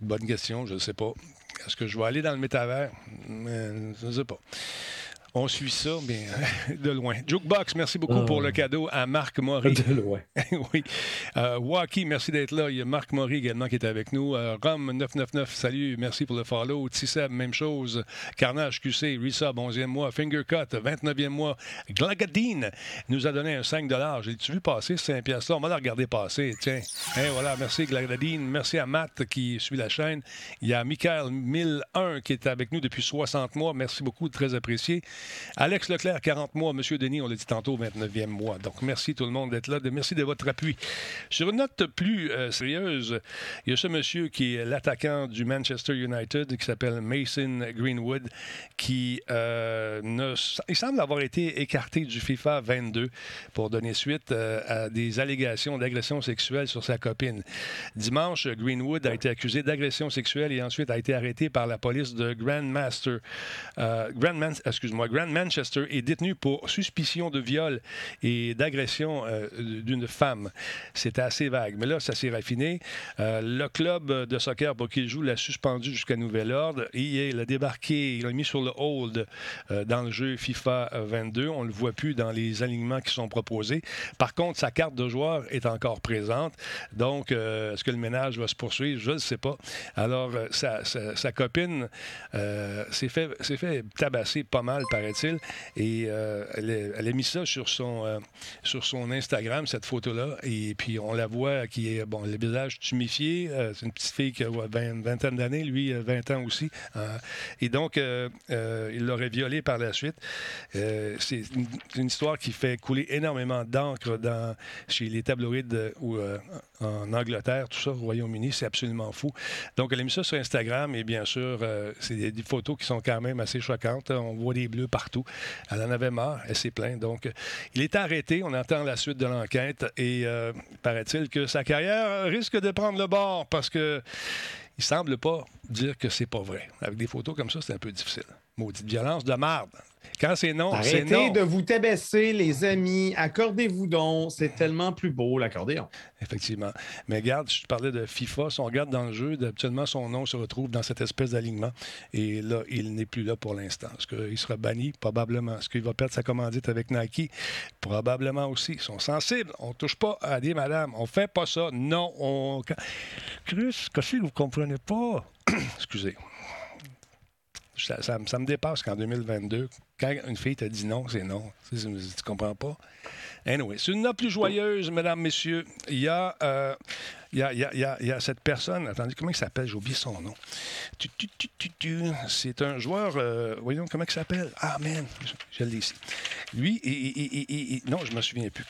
Bonne question, je ne sais pas. Est-ce que je vais aller dans le métavers? Je ne sais pas. On suit ça, mais de loin. Jukebox, merci beaucoup pour le ah. cadeau à Marc Maury. De loin. oui. Euh, Waki, merci d'être là. Il y a Marc Maury également qui est avec nous. Euh, Rom999, salut, merci pour le follow. Tissab, même chose. Carnage QC, Resub, 11e mois. Fingercut, 29e mois. Glagadine nous a donné un 5 J'ai-tu vu passer ce 5 piastres On va la regarder passer. Tiens. Et voilà, merci Glagadine. Merci à Matt qui suit la chaîne. Il y a Michael 1001 qui est avec nous depuis 60 mois. Merci beaucoup, très apprécié. Alex Leclerc, 40 mois. Monsieur Denis, on l'a dit tantôt, 29e mois. Donc, merci tout le monde d'être là. Merci de votre appui. Sur une note plus euh, sérieuse, il y a ce monsieur qui est l'attaquant du Manchester United qui s'appelle Mason Greenwood qui euh, il semble avoir été écarté du FIFA 22 pour donner suite euh, à des allégations d'agression sexuelle sur sa copine. Dimanche, Greenwood a été accusé d'agression sexuelle et ensuite a été arrêté par la police de Grandmaster. Grand excuse-moi, Grand Manchester est détenu pour suspicion de viol et d'agression d'une femme. C'était assez vague. Mais là, ça s'est raffiné. Euh, le club de soccer pour joue l'a suspendu jusqu'à nouvel ordre. il a débarqué, il l'a mis sur le hold euh, dans le jeu FIFA 22. On ne le voit plus dans les alignements qui sont proposés. Par contre, sa carte de joueur est encore présente. Donc, euh, est-ce que le ménage va se poursuivre? Je ne sais pas. Alors, sa, copine s'est fait, fait, tabasser pas mal, paraît-il. Et elle, a mis ça sur son, sur son Instagram, cette photo-là. Et puis, on la voit qui est, bon, le visage tumifié. Euh, c'est une petite fille qui a une vingtaine d'années, lui, 20 ans aussi. Euh, et donc, euh, il l'aurait violée par la suite. c'est une, histoire qui fait couler énormément d'encre chez les tabloïds ou en Angleterre, tout ça, au Royaume-Uni. C'est absolument fou. Donc, elle a mis ça sur Instagram et bien sûr, c'est des, photos qui sont quand même assez choquantes. On voit des bleus partout. Elle en avait marre. Elle s'est plainte. Donc, il est arrêté. On attend la suite de l'enquête et paraît-il que sa carrière risque de prendre le bord parce que il semble pas dire que c'est pas vrai. Avec des photos comme ça, c'est un peu difficile. Maudite violence de marde. Quand c'est non, c'est non. Arrêtez de vous tabasser, les amis. Accordez-vous donc. C'est tellement plus beau, l'accordéon. Effectivement. Mais regarde, je parlais de FIFA. Si on regarde dans le jeu, habituellement, son nom se retrouve dans cette espèce d'alignement. Et là, il n'est plus là pour l'instant. Est-ce qu'il sera banni? Probablement. Est-ce qu'il va perdre sa commandite avec Nike? Probablement aussi. Ils sont sensibles. On ne touche pas à des madames. On fait pas ça. Non. On... Chris, qu'est-ce que vous ne comprenez pas? Excusez. Ça, me dépasse qu'en 2022, quand une fille t'a dit non, c'est non. Tu, tu comprends pas? Anyway, c'est une note plus joyeuse, mesdames, messieurs. Il y a. Euh, il y, a, il, y a, il y, a, cette personne, attendez, comment il s'appelle? J'ai oublié son nom. C'est un joueur, euh, voyons comment il s'appelle. Ah, man, je, l'ai ici. Lui, il, non, je me souviens plus.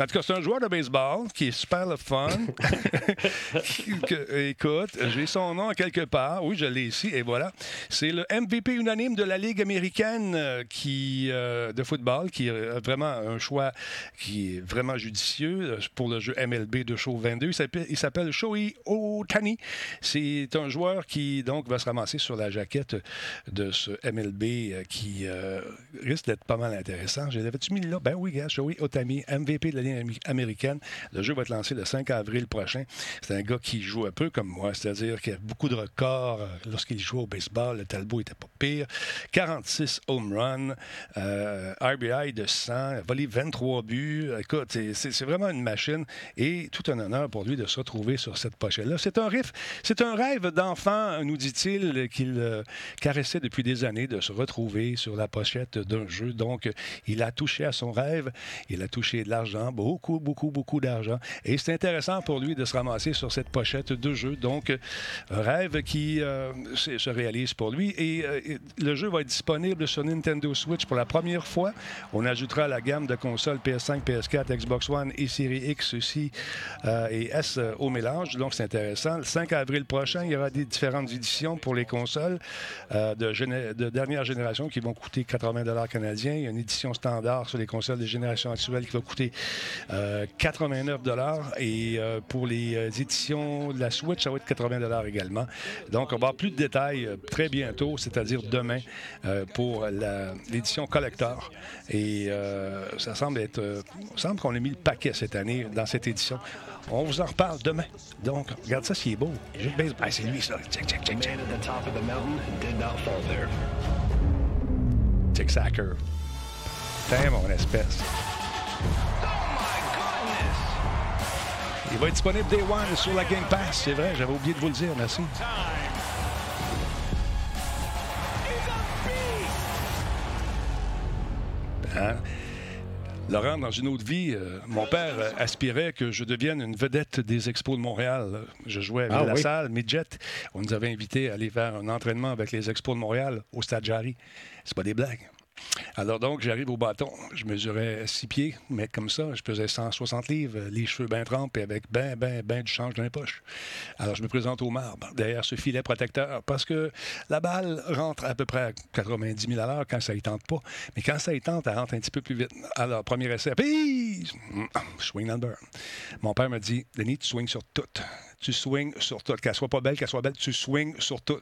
En tout cas, c'est un joueur de baseball qui est super le fun. écoute, j'ai son nom quelque part. Oui, je l'ai ici, et voilà. C'est le MVP unanime de la Ligue américaine euh, qui, euh, de football, qui est vraiment un choix qui est vraiment judicieux euh, pour le jeu MLB de Show 22. Il s'appelle Shohei Otani. C'est un joueur qui, donc, va se ramasser sur la jaquette de ce MLB qui risque d'être pas mal intéressant. Je l'avais-tu mis là? Ben oui, gars, Shohei Otani, MVP de la Ligue américaine. Le jeu va être lancé le 5 avril prochain. C'est un gars qui joue un peu comme moi, c'est-à-dire qu'il a beaucoup de records. Euh, lorsqu'il joue au baseball, le Talbot était pas pire. 46 home runs, euh, RBI de 100, volé 23 buts. Écoute, c'est vraiment une machine et tout un honneur pour lui de se retrouver sur cette pochette-là. C'est un riff, c'est un rêve d'enfant, nous dit-il, qu'il euh, caressait depuis des années de se retrouver sur la pochette d'un jeu. Donc, il a touché à son rêve, il a touché de l'argent, beaucoup, beaucoup, beaucoup d'argent. Et c'est intéressant pour lui de se ramasser sur cette pochette de jeu. Donc, un rêve qui euh, se réalise pour lui. Euh, et, le jeu va être disponible sur Nintendo Switch pour la première fois. On ajoutera la gamme de consoles PS5, PS4, Xbox One et Series X aussi euh, et S au mélange. Donc, c'est intéressant. Le 5 avril prochain, il y aura des différentes éditions pour les consoles de, de, dernière génération qui vont coûter 80 canadiens. Il y a une édition standard sur les consoles de génération actuelle qui va coûter 89 euh, dollars et euh, pour les euh, éditions de la Switch, ça va être 80 dollars également. Donc, on va avoir plus de détails très bientôt, c'est-à-dire demain, pour l'édition collector. Et ça semble être, semble qu'on a mis le paquet cette année dans cette édition. On vous en reparle demain. Donc, regarde ça, c'est beau. Ben, c'est lui, ça. Check, check, check, check. Tic Sacker. T'es mon espèce. Il va être disponible Day One sur la Game Pass. C'est vrai, j'avais oublié de vous le dire. Merci. Hein? Laurent, dans une autre vie, euh, mon père aspirait que je devienne une vedette des expos de Montréal. Je jouais avec ah la salle Midget. On nous avait invités à aller faire un entraînement avec les expos de Montréal au Stade Jarry. C'est pas des blagues. Alors donc, j'arrive au bâton. Je mesurais six pieds, mais comme ça, je pesais 160 livres, les cheveux bien trempés avec ben, ben, ben du change dans les poches. Alors, je me présente au marbre, derrière ce filet protecteur, parce que la balle rentre à peu près à 90 000 à l'heure quand ça y tente pas. Mais quand ça y tente, elle rentre un petit peu plus vite. Alors, premier essai, puis, swing and burn. Mon père me dit, Denis, tu swings sur tout. Tu swings sur tout. Qu'elle soit pas belle, qu'elle soit belle, tu swings sur tout.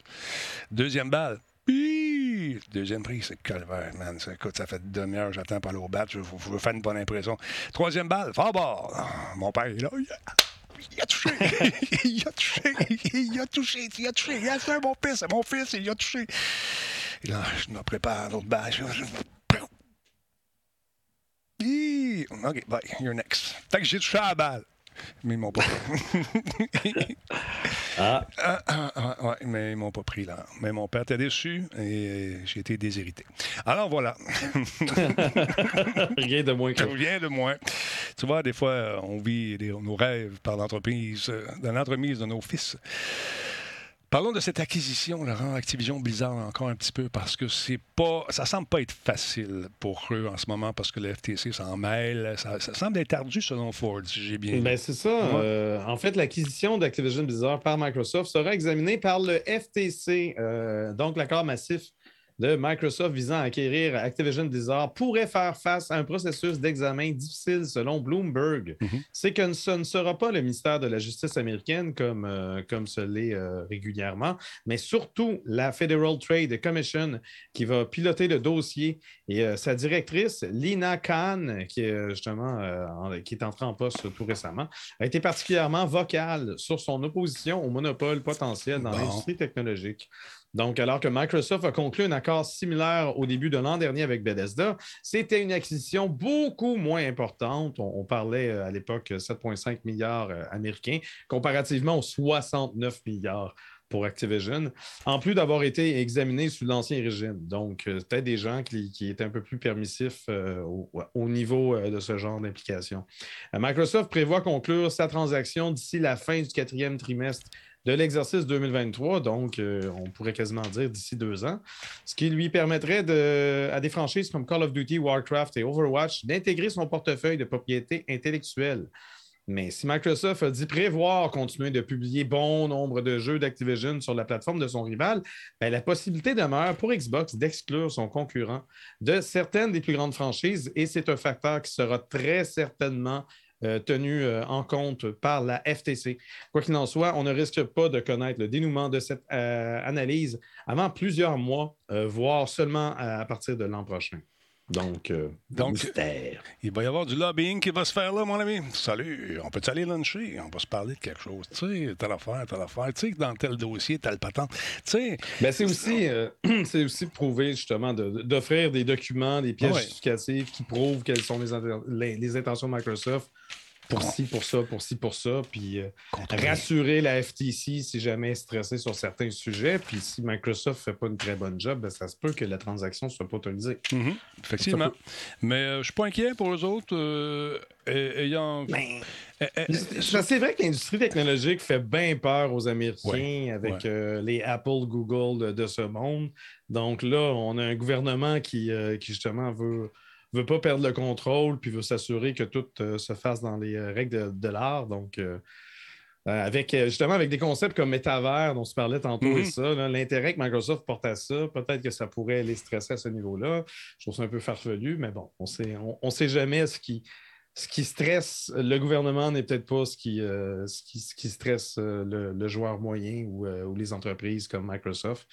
Deuxième balle, Deuxième prix, c'est calvaire, man. Ça, ça fait demi-heure, j'attends pas au bat. Je, veux faire une bonne impression. Troisième balle, fort bord. Mon père est là. Il a touché. il a touché. Il a touché. Il a touché. Il a mon fils. Mon fils. Il a touché. Et là, je me prépare l'autre balle. OK, bye. You're next. Fait que j'ai touché à la balle mais ils m'ont pas pris. Ah. ah. Ah, ouais, mais ils m'ont pas pris là. Mais mon père était déçu et j'ai été déshérité. Alors voilà. Rien de moins que Rien de moins. Tu vois, des fois, on vit nos rêves par l'entreprise, euh, dans l'entremise de nos fils. Parlons de cette acquisition, Laurent, Activision Blizzard encore un petit peu, parce que c'est pas, ça semble pas être facile pour eux en ce moment, parce que le FTC s'en mêle. Ça, semble être ardu selon Ford, si j'ai bien ben, c'est ça. Euh, en fait, l'acquisition d'Activision Blizzard par Microsoft sera examinée par le FTC, euh, donc l'accord massif de Microsoft visant à acquérir Activision Blizzard pourrait faire face à un processus d'examen difficile selon Bloomberg. Mhm. C'est que ce ne sera pas le ministère de la Justice américaine comme, euh, comme ce l'est euh, régulièrement, mais surtout la Federal Trade Commission qui va piloter le dossier et euh, sa directrice, Lina Khan, qui est justement qui est entrée en poste tout récemment, a été particulièrement vocale sur son opposition au monopole potentiel dans l'industrie technologique. Donc, alors que Microsoft a conclu un accord similaire au début de l'an dernier avec Bethesda, c'était une acquisition beaucoup moins importante. On, parlait euh, à l'époque 7,5 milliards euh, américains, comparativement aux 69 milliards pour Activision, en plus d'avoir été examiné sous l'ancien régime. Donc, euh, c'était des gens qui, étaient un peu plus permissifs au, niveau de ce genre d'implication. Microsoft prévoit conclure sa transaction d'ici la fin du quatrième trimestre de l'exercice 2023, donc euh, on pourrait quasiment dire d'ici deux ans, ce qui lui permettrait à des franchises comme Call of Duty, Warcraft et Overwatch d'intégrer son portefeuille de propriété intellectuelle. Mais si Microsoft a dit prévoir continuer de publier bon nombre de jeux d'Activision sur la plateforme de son rival, ben, la possibilité demeure pour Xbox d'exclure son concurrent de certaines des plus grandes franchises et c'est un facteur qui sera très certainement euh, tenu euh, en compte par la FTC. Quoi qu'il en soit, on ne risque pas de connaître le dénouement de cette euh, analyse avant plusieurs mois, voire seulement à partir de l'an prochain. Donc, Donc il va y avoir du lobbying qui va se faire là, mon ami. Salut, on peut aller luncher? On va se parler de quelque chose. Tu sais, telle affaire, telle affaire. Tu sais, dans tel dossier, telle patente. Tu sais. Ben, c'est aussi, c'est aussi prouver, justement, d'offrir des documents, des pièces justificatives qui prouvent quelles sont les, les intentions de Microsoft pour ci, pour ça, pour ci, pour ça, puis euh, rassurer la FTC si jamais stressé sur certains sujets. Puis si Microsoft ne fait pas une très bonne job, ben, ça se peut que la transaction ne soit pas autorisée. Mm-hmm. Effectivement. Mais euh, je ne suis pas inquiet pour les autres. Euh, ayant. Ben, c'est vrai que l'industrie technologique fait bien peur aux Américains avec les Apple, Google de, ce monde. Donc là, on a un gouvernement qui, qui justement veut veut pas perdre le contrôle, puis veut s'assurer que tout euh, se fasse dans les euh, règles de, l'art. Donc, euh, avec justement avec des concepts comme métavers dont on se parlait tantôt et mhm. ça, l'intérêt que Microsoft porte à ça, peut-être que ça pourrait les stresser à ce niveau-là. Je trouve ça un peu farfelu, mais bon, on sait, on, sait jamais ce qui, ce qui stresse le gouvernement n'est peut-être pas ce qui, ce qui, stresse le, joueur moyen ou, ou, les entreprises comme Microsoft.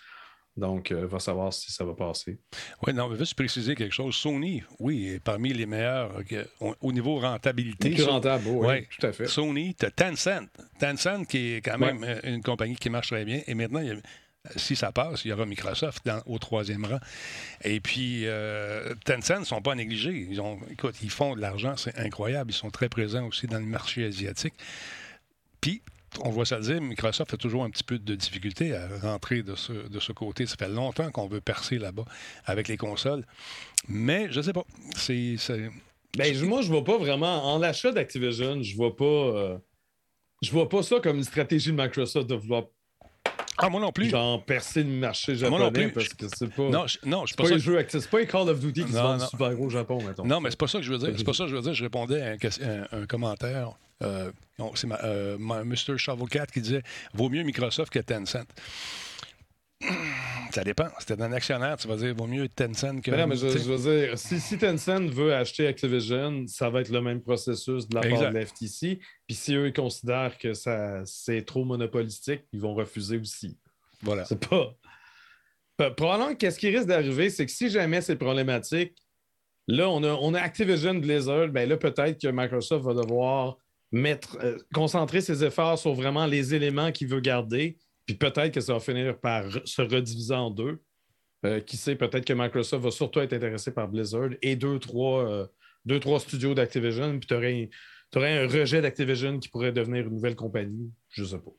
Donc, euh, va savoir si ça va passer. Oui, non, mais juste préciser quelque chose. Sony, oui, est parmi les meilleurs au niveau rentabilité. plus rentable, oui, tout à fait. Sony, tu as Tencent. Tencent, qui est quand même une compagnie qui marche très bien. Et maintenant, il y a si ça passe, il y aura Microsoft au troisième rang. Et puis, euh, Tencent ne sont pas négligés. Ils, ont, écoute, ils font de l'argent, c'est incroyable. Ils sont très présents aussi dans le marché asiatique. Puis, on voit ça le dire, Microsoft a toujours un petit peu de difficulté à rentrer de ce, de ce côté. Ça fait longtemps qu'on veut percer là-bas avec les consoles. Mais je ne sais pas. C'est. Ben, moi, je vois pas vraiment. En l'achat d'Activision, je vois pas. Euh, je vois pas ça comme une stratégie de Microsoft de vouloir ah, moi non plus. Genre percer le marché japonais moi non plus. parce que c'est pas. Non, je, non, je pas, pas ça. C'est pas les Call of Duty qui se vendent super gros au Japon, mettons. Non, mais c'est pas ça que je veux dire. C'est pas ça que je veux dire. Je répondais à un, un, commentaire. Euh, c'est euh, Mr. Shovelcat qui disait Vaut mieux Microsoft que Tencent. Ça dépend. C'était un actionnaire, tu vas dire, vaut mieux Tencent que. non, mais je, veux dire, si, si, Tencent veut acheter Activision, ça va être le même processus de la part de l'FTC. Puis si eux ils considèrent que ça, c'est trop monopolistique, ils vont refuser aussi. Voilà. C'est pas. Probablement, qu'est-ce qui risque d'arriver, c'est que si jamais c'est problématique, là, on a, on a Activision Blizzard, ben là, peut-être que Microsoft va devoir mettre, euh, concentrer ses efforts sur vraiment les éléments qu'il veut garder puis peut-être que ça va finir par se rediviser en deux. Euh, qui sait, peut-être que Microsoft va surtout être intéressé par Blizzard et deux, trois, euh, deux, trois studios d'Activision, puis tu aurais, un rejet d'Activision qui pourrait devenir une nouvelle compagnie. Je sais pas.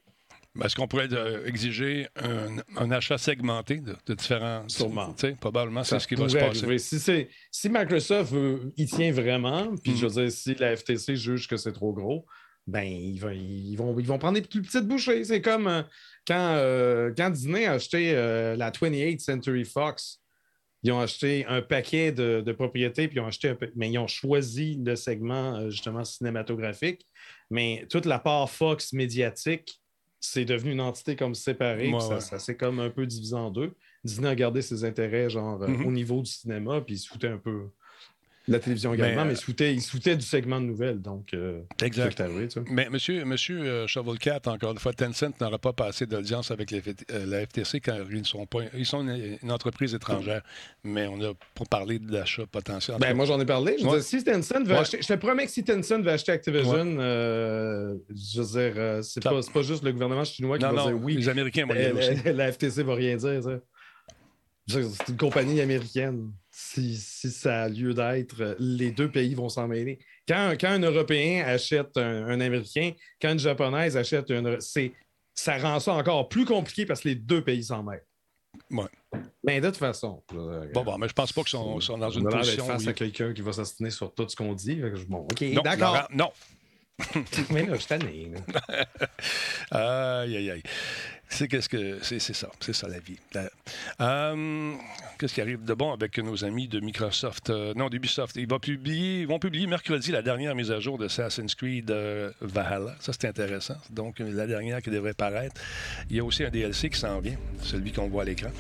Est-ce qu'on pourrait euh, exiger un, achat segmenté de, différents. Sûrement. Probablement, c'est ce qui va se passer. Si, si Microsoft y tient vraiment, puis je veux dire, si la FTC juge que c'est trop gros, ben, ils vont, ils, vont, ils vont prendre des petites bouchées. C'est comme euh, quand, euh, quand Disney a acheté la 28th Century Fox, ils ont acheté un paquet de, propriétés, puis ils ont acheté mais ils ont choisi le segment justement cinématographique. Mais toute la part Fox médiatique, c'est devenu une entité comme séparée. ça, s'est comme un peu divisé en deux. Disney a gardé ses intérêts genre mm-hmm. au niveau du cinéma, puis il se foutait un peu la télévision également, mais, il, se foutait, du segment de nouvelles. Donc, euh, exact. mais monsieur, monsieur euh, encore une fois, Tencent n'aura pas passé d'audience avec la FTC car ils, ne sont pas, ils sont une, entreprise étrangère. Mais on a pour parler de l'achat potentiel. Ben, moi, j'en ai parlé. Je, si Tencent veut acheter, je te promets que si Tencent veut acheter Activision, euh, je veux dire, euh, c'est pas, pas, juste le gouvernement chinois qui va dire oui. Les Américains vont dire aussi. La FTC va rien dire. C'est une compagnie américaine si, ça a lieu d'être, les deux pays vont s'en mêler. Quand, un Européen achète un, Américain, quand une Japonaise achète un... Ça rend ça encore plus compliqué parce que les deux pays s'en mêlent. Ouais. Mais de toute façon. bon, bon, mais je pense pas qu'ils sont, sont, dans une position. face à quelqu'un qui va s'assiner sur tout ce qu'on dit. Bon, OK, d'accord. Non. mais là, je tanné. aïe, aïe, aïe. C'est qu'est-ce que c'est, ça, c'est ça la vie. Euh, qu'est-ce qui arrive de bon avec nos amis de Microsoft, euh, non d'Ubisoft Ils vont publier, vont publier mercredi la dernière mise à jour de Assassin's Creed euh, Valhalla. Ça c'est intéressant. Donc la dernière qui devrait paraître. Il y a aussi un DLC qui s'en vient, celui qu'on voit à l'écran.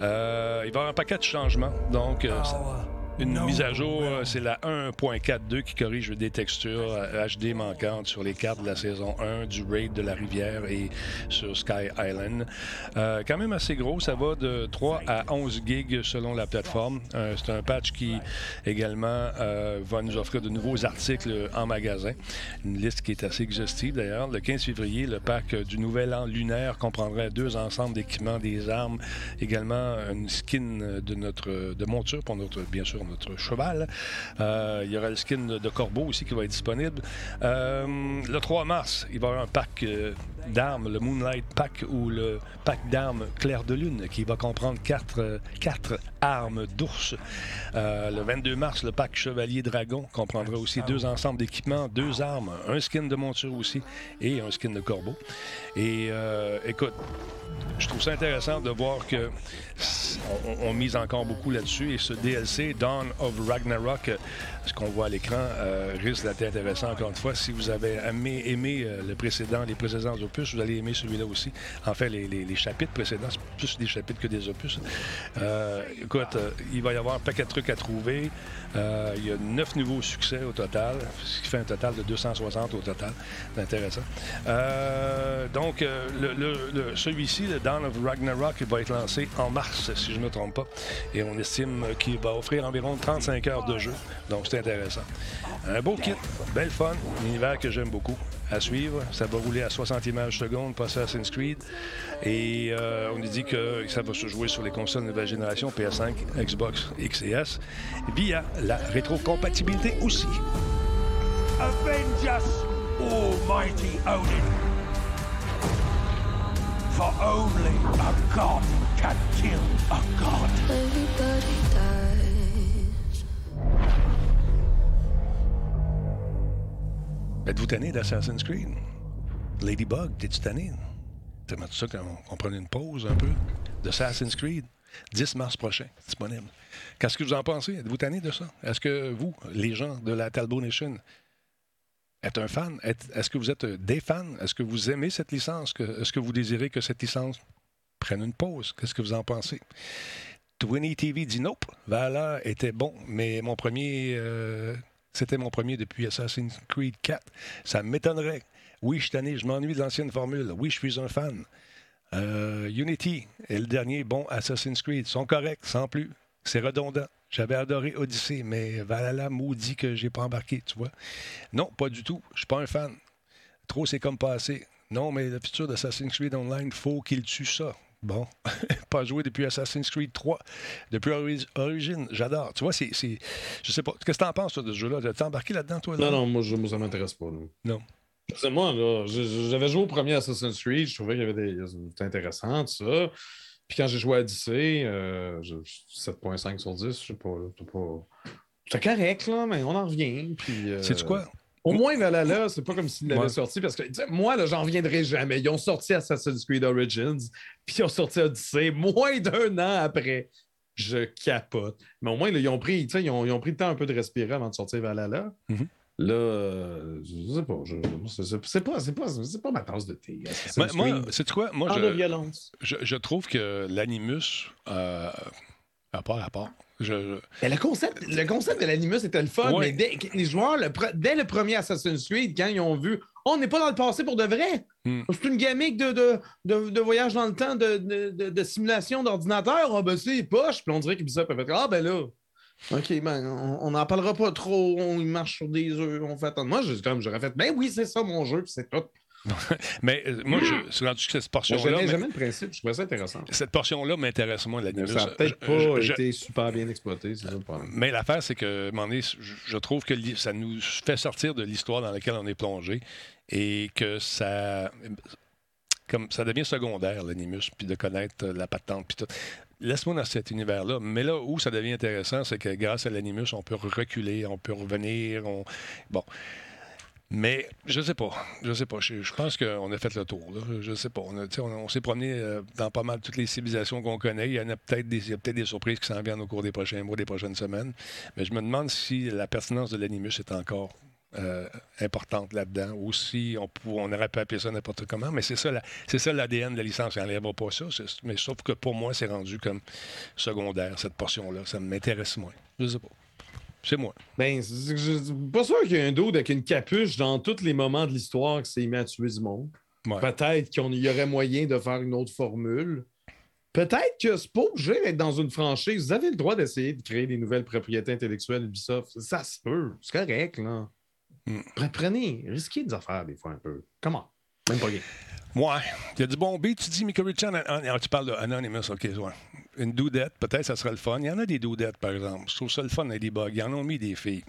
il va y avoir un paquet de changements. Donc ça, une mise à jour, euh, c'est la 1.42 qui corrige des textures HD euh, manquantes sur les cartes de la saison 1 du Raid de la Rivière et sur Sky Island. Euh, quand même assez gros, ça va de 3 à 11 gigs selon la plateforme. c'est un patch qui également va nous offrir de nouveaux articles en magasin. Une liste qui est assez exhaustive d'ailleurs. Le 15 février, le pack du Nouvel An lunaire comprendrait deux ensembles d'équipements, des armes, également une skin de notre de monture pour notre bien sûr notre cheval. Euh, il y aura le skin de Corbeau aussi qui va être disponible. Euh, le 3 mars, il va y avoir un pack euh, d'armes, le Moonlight Pack ou le pack d'armes Clair de Lune, qui va comprendre quatre, quatre armes d'ours. le 22 mars, le pack Chevalier Dragon comprendra aussi deux ensembles d'équipements, deux armes, un skin de monture aussi et un skin de corbeau. Et écoute, je trouve ça intéressant de voir que on, mise encore beaucoup là-dessus et ce DLC Dawn of Ragnarok, ce qu'on voit à l'écran, euh, risque d'être intéressant encore une fois. Si vous avez aimé, euh, le précédent, les précédents opus, vous allez aimer celui-là aussi. En fait, les, chapitres précédents, c'est plus des chapitres que des opus. Euh, écoute, il va y avoir un paquet de trucs à trouver. il y a neuf nouveaux succès au total, ce qui fait un total de 260 au total. C'est intéressant. donc, le, celui-ci, le Dawn of Ragnarok, il va être lancé en mars, si je ne me trompe pas. Et on estime qu'il va offrir environ 35 heures de jeu. Donc, c'est intéressant. Un beau kit, belle fun, un univers que j'aime beaucoup. à suivre. Ça va rouler à 60 images secondes pour Assassin's Creed. Et on nous dit que ça va se jouer sur les consoles de nouvelle génération, PS5, Xbox X et S, via la rétrocompatibilité aussi. Avenge us, almighty Odin. For only a god can kill a god. Everybody dies. Êtes-vous tanné d'Assassin's Creed? Ladybug, t'es-tu tanné? C'est ça qu'on prenne une pause un peu d'Assassin's Creed? 10 mars prochain, disponible? Qu'est-ce que vous en pensez? Êtes-vous tanné de ça? Est-ce que vous, les gens de la Talbot Nation, êtes un fan? Est-ce que vous êtes des fans? Est-ce que vous aimez cette licence? Est-ce que vous désirez que cette licence prenne une pause? Qu'est-ce que vous en pensez? Twinny TV dit nope. Valor était bon, mais mon premier, euh, c'était mon premier depuis Assassin's Creed 4. Ça m'étonnerait. Oui, je suis je m'ennuie de l'ancienne formule. Oui, je suis un fan. Euh, Unity est le dernier bon Assassin's Creed. Sont corrects, sans plus. C'est redondant. J'avais adoré Odyssey, mais Valhalla maudit que j'ai pas embarqué, tu vois. Non, pas du tout. Je suis pas un fan. Trop, c'est comme passé. Non, mais le futur d'Assassin's Creed Online, faut qu'il tue ça. Bon, pas joué depuis Assassin's Creed 3, depuis Origin, j'adore. Tu vois, c'est. Je sais pas. Qu'est-ce que t'en penses, toi, de ce jeu-là? T'es embarqué là-dedans, toi? Non, non, moi, je, moi ça m'intéresse pas. Non. non. C'est moi, là, j'avais joué au premier Assassin's Creed, je trouvais qu'il y avait des. C'était intéressant, tout ça. Puis quand j'ai joué à Odyssey, euh, 7.5 sur 10, je sais pas. C'est correct, là, mais on en revient. Puis, euh... C'est quoi? Au moins, là, c'est pas comme s'ils l'avaient sorti, parce que moi, là, j'en reviendrai jamais. Ils ont sorti Assassin's Creed Origins, puis ils ont sorti Odyssey moins d'un an après. Je capote. Mais au moins, là, ils, ont pris, ils, ont, ils ont pris le temps un peu de respirer avant de sortir Valhalla. Mm Là, euh, je sais pas. C'est pas, pas, pas, ma tasse de thé. moi, c'est quoi? Moi, je, violence. Je, je, trouve que l'animus euh, a pas rapport. Je... le, concept, le concept de l'animus était le fun, mais dès, les joueurs, dès le premier Assassin's Creed, quand ils ont vu on n'est pas dans le passé pour de vrai. Hmm. C'est une gamique de, de, de, voyage dans le temps, de, simulation d'ordinateur. Ah, ben c'est poche. Puis on dirait qu'ils peuvent être Ah, ben là, OK, ben, on n'en parlera pas trop. On marche sur des œufs. On fait attendre. Moi, comme j'aurais fait, ben oui, c'est ça mon jeu, puis c'est tout. mais euh, moi, je suis rendu que cette portion-là. Je jamais le principe, je trouvais ça intéressant. Cette portion-là m'intéresse moins, la Ça n'a peut-être pas été super bien exploité, c'est ça le problème. Mais l'affaire, c'est que, donné, je trouve que ça nous fait sortir de l'histoire dans laquelle on est plongé et que ça. Comme ça devient secondaire, l'animus, puis de connaître la patente, puis tout laisse-moi dans cet univers-là. Mais là où ça devient intéressant, c'est que grâce à l'animus, on peut reculer, on peut revenir. On... Bon. Mais je sais pas. Je sais pas. Je, pense qu'on a fait le tour. Là. Je sais pas. On, s'est promené euh, dans pas mal toutes les civilisations qu'on connaît. Il y en a peut-être des, peut des surprises qui s'en viennent au cours des prochains mois, des prochaines semaines. Mais je me demande si la pertinence de l'animus est encore euh, importante là-dedans. Ou si on, on aurait pu appeler ça n'importe comment, mais c'est ça, c'est ça l'ADN de la licence. Il n'enlèvera pas ça. Mais sauf que pour moi, c'est rendu comme secondaire, cette portion-là. Ça m'intéresse moins. Je sais pas. C'est moi. Ben, je suis pas sûr qu'il y ait un dos avec une capuche dans tous les moments de l'histoire qui s'est mis à tuer du monde. Peut-être qu'il y aurait moyen de faire une autre formule. Peut-être que c'est pas obligé d'être dans une franchise. Vous avez le droit d'essayer de créer des nouvelles propriétés intellectuelles Ubisoft. Ça se peut. C'est correct, là. Mm. Prenez, risquez des affaires des fois un peu. Comment? Même pas bien. Ouais. Il y a du bon beat. Tu dis Mika Richard, tu parles d'Anonymous, OK, ouais. Une doudette, peut-être ça serait le fun. Il y en a des doudettes, par exemple. Je trouve ça le fun des bugs. Ils en ont mis des filles.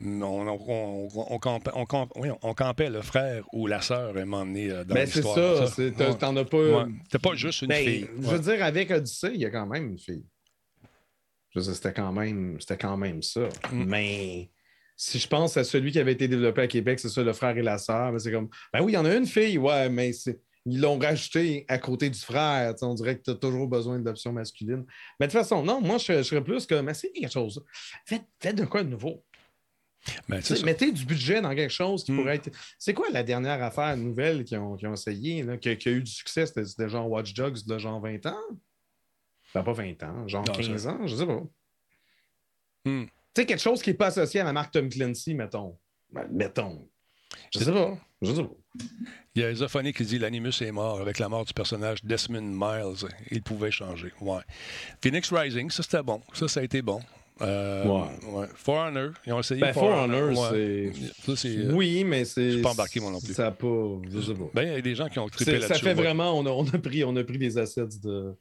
On, on, on, campait, on, campait le frère ou la sœur et m'emmener euh, dans ben, l'histoire. c'est ça. T'en as pas... T'as pas juste une ben, fille. Je veux dire, avec Odyssey, il y a quand même une fille. Je veux dire, c'était quand même, quand même ça. Mm. Mais si je pense à celui qui avait été développé à Québec, c'est ça, le frère et la sœur, c'est comme, ben oui, il y en a une fille, ouais, mais ils l'ont rajouté à côté du frère. On dirait que tu as toujours besoin de l'option masculine. Mais de toute façon, non, moi, je, serais plus comme, c'est quelque chose. Faites, faites, de quoi de nouveau. Ben, mettez du budget dans quelque chose qui hmm. pourrait être. C'est quoi la dernière affaire nouvelle qu'ils ont, ont, essayé, qui, a eu du succès? C'était genre Watch Dogs de genre 20 ans? Ben, pas 20 ans, genre 15 ans, je sais pas. Hmm sais, quelque chose qui n'est pas associé à la marque Tom Clancy, mettons. Ben, mettons. Je sais pas. Je sais pas. Il y a Zophonie qui dit l'animus est mort avec la mort du personnage Desmond Miles. Il pouvait changer. Ouais. Phoenix Rising, ça c'était bon. Ça, ça a été bon. Euh, ouais. For Honor, ils ont essayé ben, For, Honor, c'est. Euh, oui, mais c'est. Je pas embarqué, moi non plus. Ça n'a pas. Je sais pas. Ben, il y a des gens qui ont trippé là-dessus. Ça fait vraiment. On a, on, a pris, on a pris des assets de,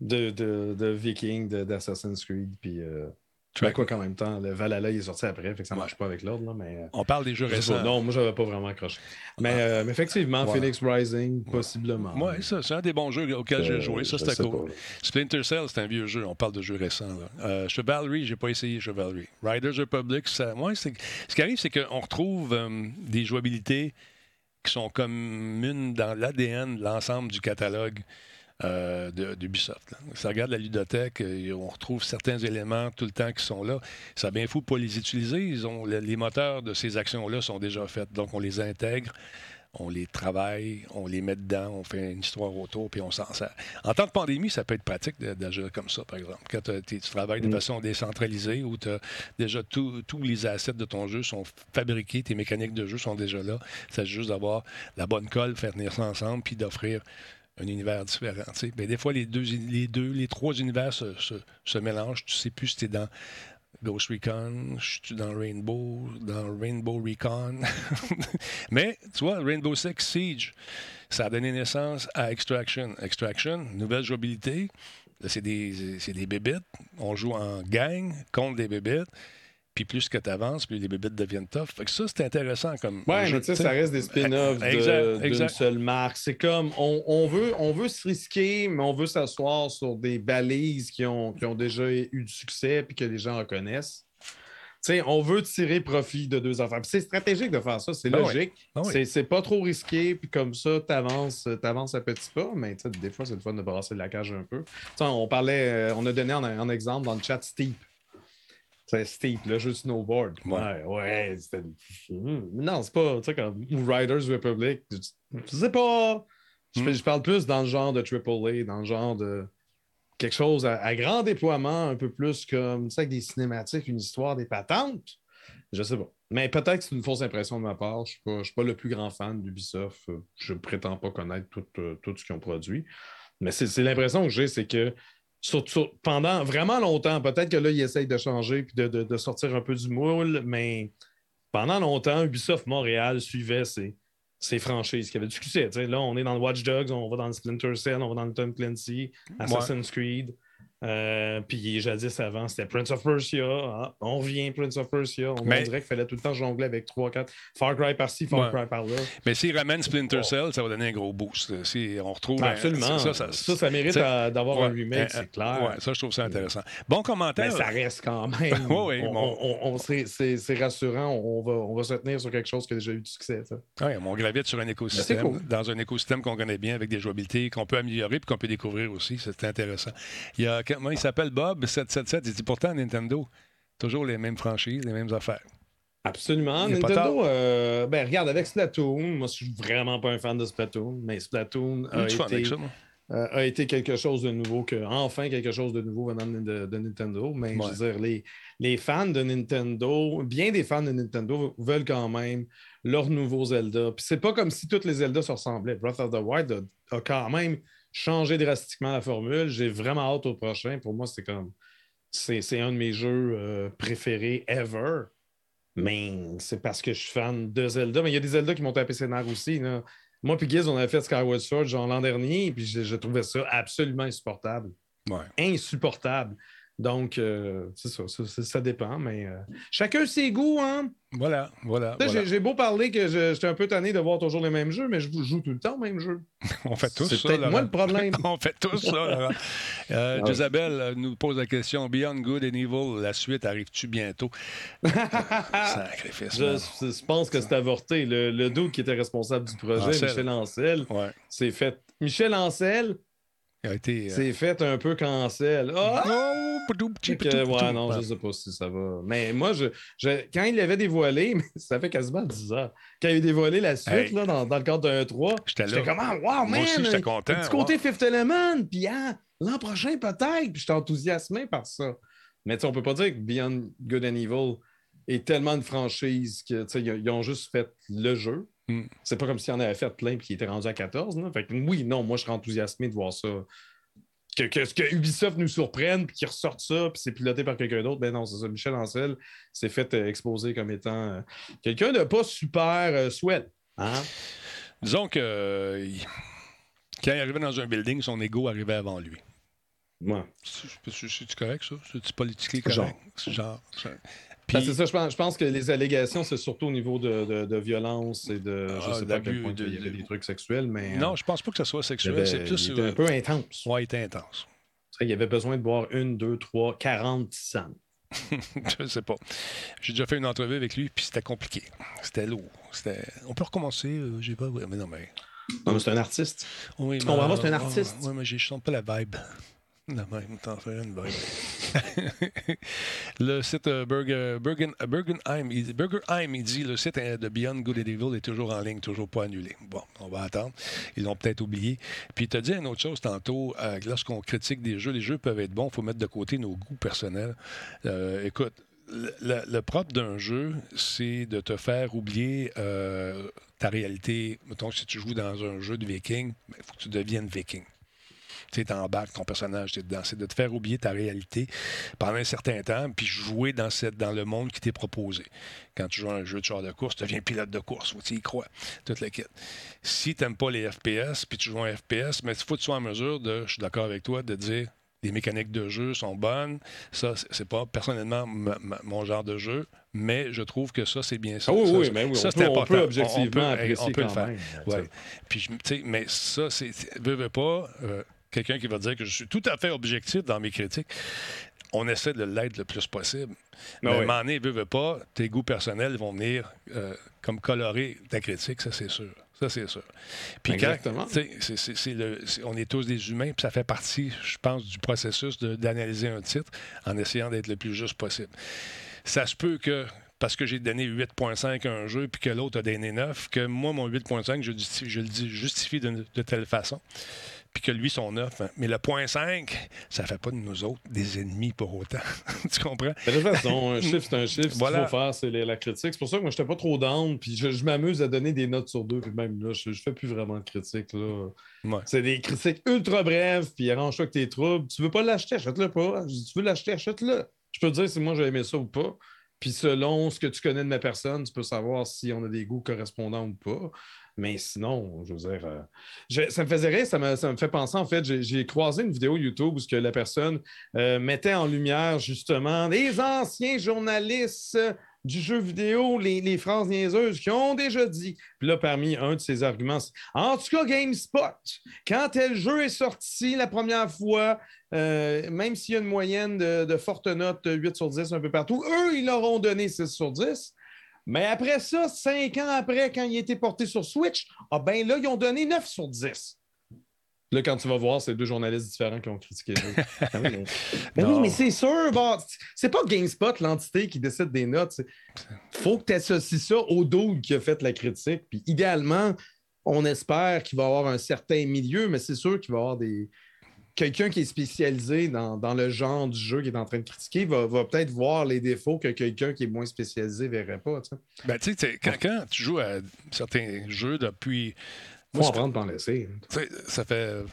de, de, de Viking, d'Assassin's Creed, puis. Euh, ben quoi qu'en même temps, le Valhalla il est sorti après, fait que ça marche pas avec l'ordre. Mais, euh, On parle des jeux récents. non, moi j'avais pas vraiment accroché. Mais, ah. euh, mais effectivement, Phoenix Rising, possiblement. Oui, ça, c'est un des bons jeux auxquels j'ai joué. Ça, c'était cool. Splinter Cell, c'est un vieux jeu. On parle de jeux récents. Là. Euh, Chivalry, j'ai pas essayé Chivalry. Riders Republic, ça... ouais, ce qui arrive, c'est qu'on retrouve euh, des jouabilités qui sont communes dans l'ADN de l'ensemble du catalogue euh, d'Ubisoft. Ça regarde la ludothèque, et on retrouve certains éléments tout le temps qui sont là. Ça bien fou pas les utiliser. Ils ont, les moteurs de ces actions-là sont déjà faits, donc on les intègre on les travaille, on les met dedans, on fait une histoire autour, puis on s'en sert. En temps de pandémie, ça peut être pratique d'agir comme ça, par exemple. Quand tu travailles de mm. façon décentralisée, où déjà tous les assets de ton jeu sont fabriqués, tes mécaniques de jeu sont déjà là. C'est juste d'avoir la bonne colle, faire tenir ça ensemble, puis d'offrir un univers différent. Ben, des fois, les deux, les trois univers se, mélangent. Tu sais plus si tu es dans Ghost Recon, dans Rainbow, dans Rainbow Recon. Mais, tu vois, Rainbow Six Siege, ça a donné naissance à Extraction. Extraction, nouvelle jouabilité. C'est des, des. On joue en gang contre des bébites. Puis plus que tu avances, plus les bébites deviennent tough. Fait que ça, c'est intéressant comme. Ouais, mais tu sais, ça reste des spin-offs d'une seule marque. C'est comme, on, on, veut, on veut se risquer, mais on veut s'asseoir sur des balises qui ont, qui ont déjà eu du succès puis que les gens reconnaissent. sais, on veut tirer profit de deux affaires. C'est stratégique de faire ça, c'est ben logique. Ben c'est pas trop risqué, puis comme ça, tu avances, à petits pas, mais des fois, c'est le fun de brasser la cage un peu. on parlait, euh, on a donné un, exemple dans le chat Steep. C'est Steep, le jeu de snowboard. Ouais, ouais. c'était. Non, c'est pas. Tu sais, comme Riders Republic. Je sais pas. Hmm. Je, parle plus dans le genre de AAA, dans le genre de quelque chose à, grand déploiement, un peu plus comme, tu sais, avec des cinématiques, une histoire, des patentes. Je sais pas. Mais peut-être que c'est une fausse impression de ma part. Je ne suis, pas le plus grand fan d'Ubisoft. Je ne prétends pas connaître tout, euh, tout ce qu'ils ont produit. Mais c'est l'impression que j'ai, c'est que pendant vraiment longtemps, peut-être que là, ils essayent de changer et de, sortir un peu du moule, mais pendant longtemps, Ubisoft Montréal suivait ses, franchises qui avaient du succès. là, on est dans le Watch Dogs, on va dans le Splinter Cell, on va dans le Tom Clancy, Assassin's Creed. Euh, puis jadis avant, c'était Prince of Persia. Ah, on revient Prince of Persia. On dirait qu'il fallait tout le temps jongler avec 3-4 Far Cry par-ci, Far Cry par-là. Mais s'ils ramènent Splinter Cell, ça va donner un gros boost. Si on retrouve. absolument. Ça, ça, ça, mérite d'avoir un remake, c'est clair. Ouais, ça, je trouve ça intéressant. Bon commentaire. Mais ça reste quand même. oui, on, c'est rassurant. On va, on va se tenir sur quelque chose qui a déjà eu du succès. Oui, on gravite sur un écosystème. Dans un écosystème qu'on connaît bien avec des jouabilités qu'on peut améliorer et qu'on peut découvrir aussi. C'est intéressant. Il y a moi, il s'appelle? Bob 777. Il dit pourtant Nintendo, toujours les mêmes franchises, les mêmes affaires. Absolument. Nintendo, euh, ben, regarde, avec Splatoon, moi, je suis vraiment pas un fan de Splatoon, mais Splatoon a, été, euh, a été, quelque chose de nouveau, que, enfin quelque chose de nouveau venant de, Nintendo. Mais je veux dire, les, les, fans de Nintendo, bien des fans de Nintendo veulent quand même leur nouveau Zelda. Puis c'est pas comme si toutes les Zelda se ressemblaient. Breath of the Wild a quand même changer drastiquement la formule. J'ai vraiment hâte au prochain. Pour moi, c'est comme. C'est un de mes jeux euh, préférés ever. Mais c'est parce que je suis fan de Zelda. Mais il y a des Zelda qui m'ont tapé scénar aussi. Moi puis Giz, on avait fait Skyward Sword l'an dernier, puis je, trouvais ça absolument insupportable. Insupportable. Donc, euh, c'est ça, ça, dépend, mais euh, chacun ses goûts, hein? Voilà, voilà. J'ai beau parler que j'étais un peu tanné de voir toujours les mêmes jeux, mais je joue tout le temps au même jeu. On fait tous ça. C'est peut-être moi le problème. On fait tous ça, euh, ah Isabelle nous pose la question Beyond Good and Evil, la suite arrive-tu bientôt? Sacrifice. Je, pense que c'est avorté. Le, le doute qui était responsable du projet, Michel Ancel, c'est fait. Michel Ancel, c'est euh, fait un peu cancel. Oh! ouais, non, je sais pas si ça va. Mais moi, je, quand il l'avait dévoilé, ça fait quasiment 10 ans, quand il a dévoilé la suite là, dans, dans, le cadre d'un 3, j'étais comme ah, wow, man! j'étais content. Petit côté Fifth Element, puis ah, l'an prochain peut-être, puis j'étais enthousiasmé par ça. Mais on peut pas dire que Beyond Good and Evil est tellement une franchise qu'ils ont juste fait le jeu. Hmm. C'est pas comme s'il en avait fait plein et qu'il était rendu à 14. Fait que, oui, non, moi, je serais enthousiasmé de voir ça que, que, Ubisoft nous surprenne, puis qu'ils ressortent ça, puis c'est piloté par quelqu'un d'autre. Ben non, c'est ça. Michel Ancel s'est fait euh, exposer comme étant euh, quelqu'un de pas super euh. Hein? Disons que quand il arrivait dans un building, son ego arrivait avant lui. Ouais. C'est correct, ça? C'est politiquement correct? Genre. genre. C'est ça, je pense, je pense, que les allégations, c'est surtout au niveau de, de, violence et de. je ah, sais pas à quel point il y avait des trucs sexuels, mais. Non, je pense pas que ce soit sexuel. C'est plus. un peu intense. Ouais, il était intense. Il y avait besoin de boire une, deux, trois, quarante tisanes. je sais pas. J'ai déjà fait une entrevue avec lui, puis c'était compliqué. C'était lourd. On peut recommencer, euh, j'ai pas. Mais non, mais. Non, mais c'est un artiste. Oui, pas, c'est un artiste? Oui, mais je sens pas la vibe. La même, t'en fais une le site euh, Burger, euh, il, Burgerheim, il dit le site de Beyond Good and Evil est toujours en ligne, toujours pas annulé. Bon, on va attendre. Ils l'ont peut-être oublié. Puis il t'a dit une autre chose tantôt. Euh, lorsqu'on critique des jeux, les jeux peuvent être bons, il faut mettre de côté nos goûts personnels. écoute, le, propre d'un jeu, c'est de te faire oublier ta réalité. Mettons, si tu joues dans un jeu de viking, il ben, faut que tu deviennes viking tu embarques ton personnage, dedans. C'est de te faire oublier ta réalité pendant un certain temps, puis jouer dans, cette, dans le monde qui t'est proposé. Quand tu joues à un jeu de char de course, tu deviens pilote de course, tu y crois, toute la quête. Si tu n'aimes pas les FPS, puis tu joues un FPS, mais il faut que tu sois en mesure de, je suis d'accord avec toi, de dire les mécaniques de jeu sont bonnes. Ça, c'est pas personnellement mon genre de jeu, mais je trouve que ça, c'est bien ça. Ah oui, oui, mais oui, ça, c'est important. On peut objectivement on, peut, le faire. Ouais. Puis, mais ça, c'est. Veux, veux pas. Euh, quelqu'un qui va dire que je suis tout à fait objectif dans mes critiques. On essaie de l'être le plus possible. Mais à un veut, veut pas, tes goûts personnels vont venir euh, comme colorer ta critique, ça c'est sûr. Ça, c'est sûr. Puis Exactement. on est tous des humains, puis ça fait partie, je pense, du processus d'analyser un titre en essayant d'être le plus juste possible. Ça se peut que parce que j'ai donné 8.5 à un jeu puis que l'autre a donné 9, que moi, mon 8.5, je, je, le justifie de, de telle façon puis que lui, son 9. Hein. Mais le point 5, ça fait pas de nous autres des ennemis pour autant. tu comprends? De toute façon, un chiffre, c'est un chiffre. Ce qu'il faut faire, c'est la critique. C'est pour ça que moi, je n'étais pas trop down, puis je, m'amuse à donner des notes sur deux, puis même là, je, ne fais plus vraiment de critiques. C'est des critiques ultra brèves, puis arrange-toi que tes troubles. Tu veux pas l'acheter, achète-le pas. tu veux l'acheter, achète-le. Je peux te dire si moi j'ai aimé ça ou pas. Puis selon ce que tu connais de ma personne, tu peux savoir si on a des goûts correspondants ou pas. Mais sinon, je veux dire, euh, ça me faisait rire, ça me, fait penser, en fait, j'ai croisé une vidéo YouTube où la personne euh, mettait en lumière justement les anciens journalistes du jeu vidéo, les, phrases niaiseuses qui ont déjà dit. Puis là, parmi un de ses arguments, en tout cas, GameSpot, quand tel jeu est sorti la première fois, euh, même s'il y a une moyenne de, de fortes notes 8 sur 10 un peu partout, eux, ils leur ont donné 6 sur 10. Mais après ça, cinq ans après, quand il a été porté sur Switch, ah ben là, ils ont donné 9 sur 10. Là, quand tu vas voir, c'est deux journalistes différents qui ont critiqué le jeu. Ah oui, mais, c'est sûr, bon, c'est pas GameSpot, l'entité qui décide des notes. faut que tu associes ça au dude qui a fait la critique. Puis idéalement, on espère qu'il va y avoir un certain milieu, mais c'est sûr qu'il va y avoir des, quelqu'un qui est spécialisé dans, le genre du jeu qu'il est en train de critiquer va, peut-être voir les défauts que quelqu'un qui est moins spécialisé ne verrait pas. Ben, tu sais, quand, tu joues à certains jeux depuis. Faut en prendre, t'en laisser. Ça fait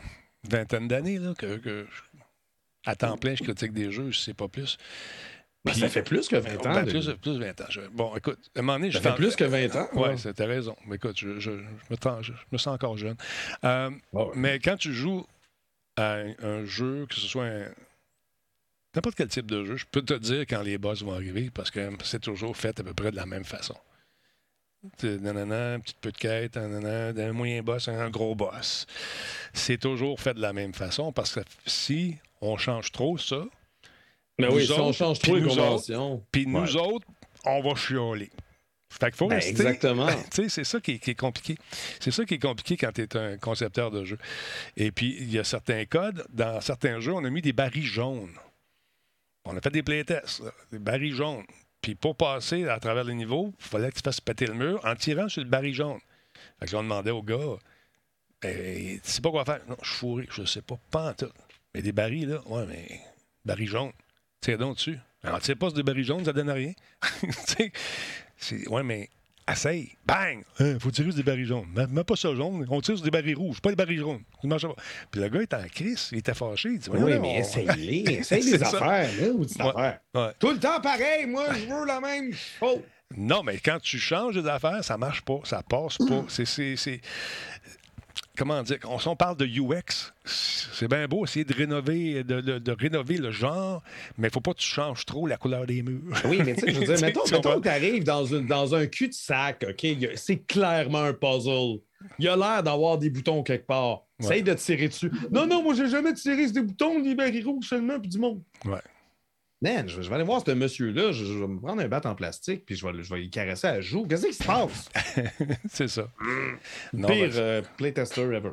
vingtaine d'années que, à temps plein, je critique des jeux, je sais pas plus. Ben, ça fait plus que 20 ans. Ben, plus, plus 20 ans. bon, écoute, à un moment donné, Ça fait plus que 20 ans. Oui, ouais. t'as raison. Mais écoute, je, je, me, sens encore jeune. Euh, mais quand tu joues à un, jeu, que ce soit n'importe quel type de jeu, je peux te dire quand les boss vont arriver parce que c'est toujours fait à peu près de la même façon. Nanana, un petit peu de quête, un moyen boss, un gros boss. C'est toujours fait de la même façon parce que si on change trop ça, mais oui, si on change trop les conventions. Puis nous autres, on va chialer. Fait qu'il faut ben, Exactement. c'est ça qui est, compliqué. C'est ça qui est compliqué quand tu es un concepteur de jeu. Et puis, il y a certains codes. Dans certains jeux, on a mis des barils jaunes. On a fait des playtests, des barils jaunes. Puis pour passer à travers les niveaux, il fallait que tu fasses péter le mur en tirant sur le baril jaune. Fait que on demandait au gars, ben, tu sais pas quoi faire? Non, je suis fourré, je sais pas, pas en tout. Mais des barils, là, ouais, mais barils jaunes, tire donc dessus. Alors, tu sais pas, c'est des barils jaunes, ça donne rien. Oui, mais essaye. Bang! Hein, faut tirer sur des barils jaunes. Mets pas ça jaune. On tire sur des barils rouges, pas des barils jaunes. Puis le gars était en crise, il était fâché. Il dit, oui, mais essaye-les. Essaye les affaires, là, ou des affaires. Tout le temps pareil, moi, je veux la même chose. Non, mais quand tu changes des affaires, ça marche pas, ça passe pas. C'est comment dire, on, on parle de UX, c'est bien beau essayer de rénover, de, rénover le genre, mais il faut pas que tu changes trop la couleur des murs. Oui, mais tu sais, je veux dire, mettons, mettons que tu arrives dans, dans un cul-de-sac, OK? C'est clairement un puzzle. Il a l'air d'avoir des boutons quelque part. Essaye de tirer dessus. Non, non, moi, j'ai jamais tiré sur des boutons, ni barils rouges seulement, puis du monde. Ouais. Man, je, vais aller voir ce monsieur-là, je, vais me prendre un bat en plastique, puis je vais, je vais y caresser à la joue. Qu'est-ce qui se passe? c'est ça. Non, Pire euh, playtester ever.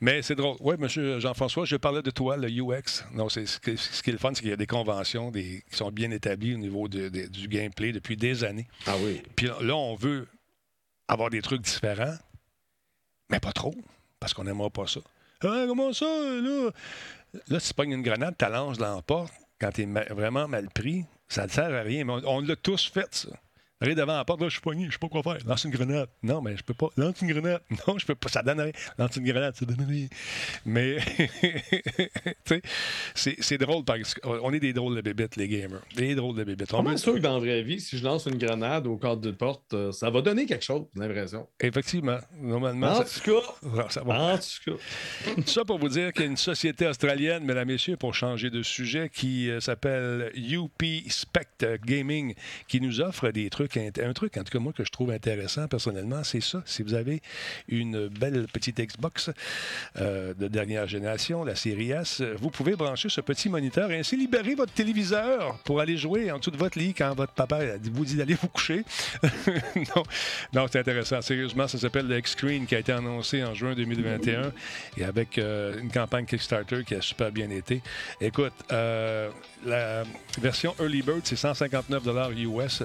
Mais c'est drôle. Oui, monsieur Jean-François, je parlais de toi, le UX. Non, c'est, ce, qui est le fun, c'est qu'il y a des conventions des, qui sont bien établies au niveau du gameplay depuis des années. Ah oui. Puis là, on veut avoir des trucs différents, mais pas trop, parce qu'on n'aimera pas ça. Ah, comment ça, là? Là, si tu pognes une grenade, tu dans la porte, quand tu es vraiment mal pris, ça ne sert à rien. Mais on l'a tous fait, ça. Arrive devant la porte, là, je suis poigné, je sais pas quoi faire. Lance une grenade. Non, mais je peux pas. Lance une grenade. Non, je peux pas. Ça donne rien. Lance une grenade, ça donne rien. Mais, tu sais, c'est drôle parce qu'on est des drôles de bébites, les gamers. Des drôles de bébites. On est sûr que dans la vraie vie, si je lance une grenade au cadre de porte, euh, ça va donner quelque chose, j'ai l'impression. Effectivement. Normalement. En tout cas. Ça va. En tout cas. Tout ça pour vous dire qu'il y a une société australienne, mesdames et messieurs, pour changer de sujet, qui euh, s'appelle UP Spect Gaming, qui nous offre des trucs un truc, en tout cas, moi, que je trouve intéressant personnellement, c'est ça. Si vous avez une belle petite Xbox euh, de dernière génération, la série S, vous pouvez brancher ce petit moniteur et ainsi libérer votre téléviseur pour aller jouer en dessous de votre lit quand votre papa vous dit d'aller vous coucher. non, c'est intéressant. Sérieusement, ça s'appelle le X-Screen qui a été annoncé en juin 2021 et avec euh, une campagne Kickstarter qui a super bien été. Écoute, euh, la version Early Bird, c'est 159 US.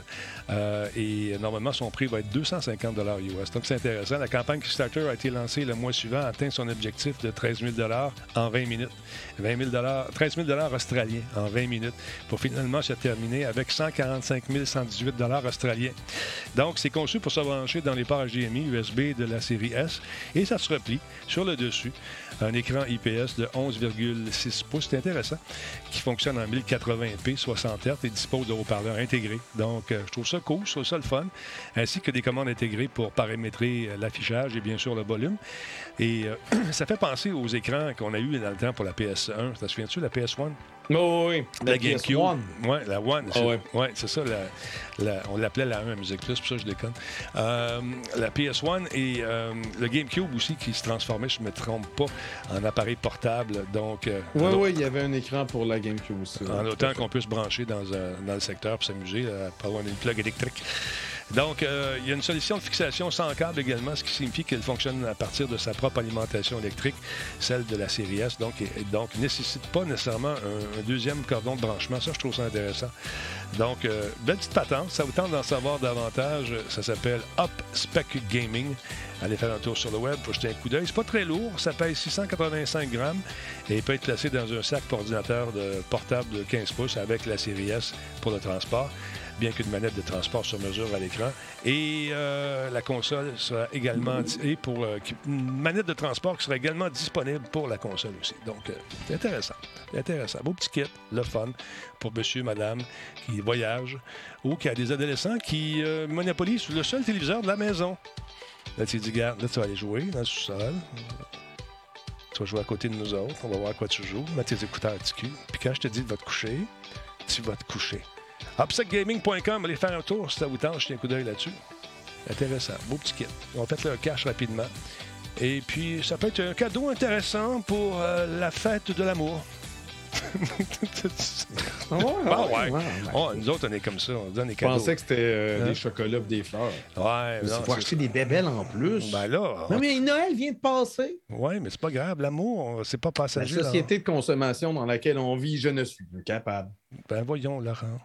Et normalement, son prix va être 250 US. Donc, c'est intéressant. La campagne Kickstarter a été lancée le mois suivant, atteint son objectif de 13 000 en 20 minutes. 20 000 13 000 australiens en 20 minutes pour finalement se terminer avec 145 118 australiens. Donc, c'est conçu pour se brancher dans les ports HDMI USB de la série S et ça se replie sur le dessus. Un écran IPS de 11,6 pouces, c'est intéressant, qui fonctionne en 1080p, 60 Hz et dispose de haut-parleurs intégrés. Donc, euh, je trouve ça cool, je trouve ça le fun, ainsi que des commandes intégrées pour paramétrer euh, l'affichage et bien sûr le volume. Et euh, ça fait penser aux écrans qu'on a eu dans le temps pour la PS1. Ça se souvient-tu, la PS1? Oh, oui, la, GameCube. Oui, la One. Oh, ouais. c'est ça. on l'appelait la 1 à Music Plus, pour ça je déconne. Euh, la PS1 et euh, le GameCube aussi qui se transformait, je ne me trompe pas, en appareil portable. Donc, oui, oui, il y avait un écran pour la GameCube aussi. En autant qu'on puisse brancher dans, dans le secteur pour s'amuser, pas loin d'une plug électrique. Donc, euh, il y a une solution de fixation sans câble également, ce qui signifie qu'elle fonctionne à partir de sa propre alimentation électrique, celle de la série S. Donc, et, donc nécessite pas nécessairement un, deuxième cordon de branchement. Ça, je trouve ça intéressant. Donc, euh, belle petite patente. Ça vous tente d'en savoir davantage. Ça s'appelle Up Spec Gaming. Allez faire un tour sur le web pour jeter un coup d'œil. C'est pas très lourd. Ça pèse 685 grammes et peut être placé dans un sac pour ordinateur portable de 15 pouces avec la série S pour le transport bien qu'une manette de transport sur mesure à l'écran. Et euh, la console sera également et pour euh, une manette de transport qui sera également disponible pour la console aussi. Donc, euh, c'est intéressant. Intéressant. Beau petit kit, le fun pour monsieur, madame qui voyage ou qui a des adolescents qui monopolisent le seul téléviseur de la maison. Là, tu dis, regarde, là, tu vas aller jouer dans le sous-sol. Tu vas jouer à côté de nous autres. On va voir à quoi tu joues. Mets tes écouteurs à. Puis quand je te dis de te coucher, tu vas te coucher. Upsetgaming.com, allez faire un tour si ça vous tente, jetez un coup d'œil là-dessus. Intéressant, beau petit kit. On fait le cash rapidement. Et puis, ça peut être un cadeau intéressant pour euh, la fête de l'amour. ah ouais, ouais, oh, nous autres, on est comme ça. On donne des cadeaux. Je pensais que c'était euh, hein? des chocolats et des fleurs. Ouais, mais faut acheter des bébelles en plus. Ben là. Non, mais Noël vient de passer. Oui, mais c'est pas grave. L'amour, c'est pas passager. La société de consommation dans laquelle on vit, je ne suis plus capable. Ben voyons, Laurent.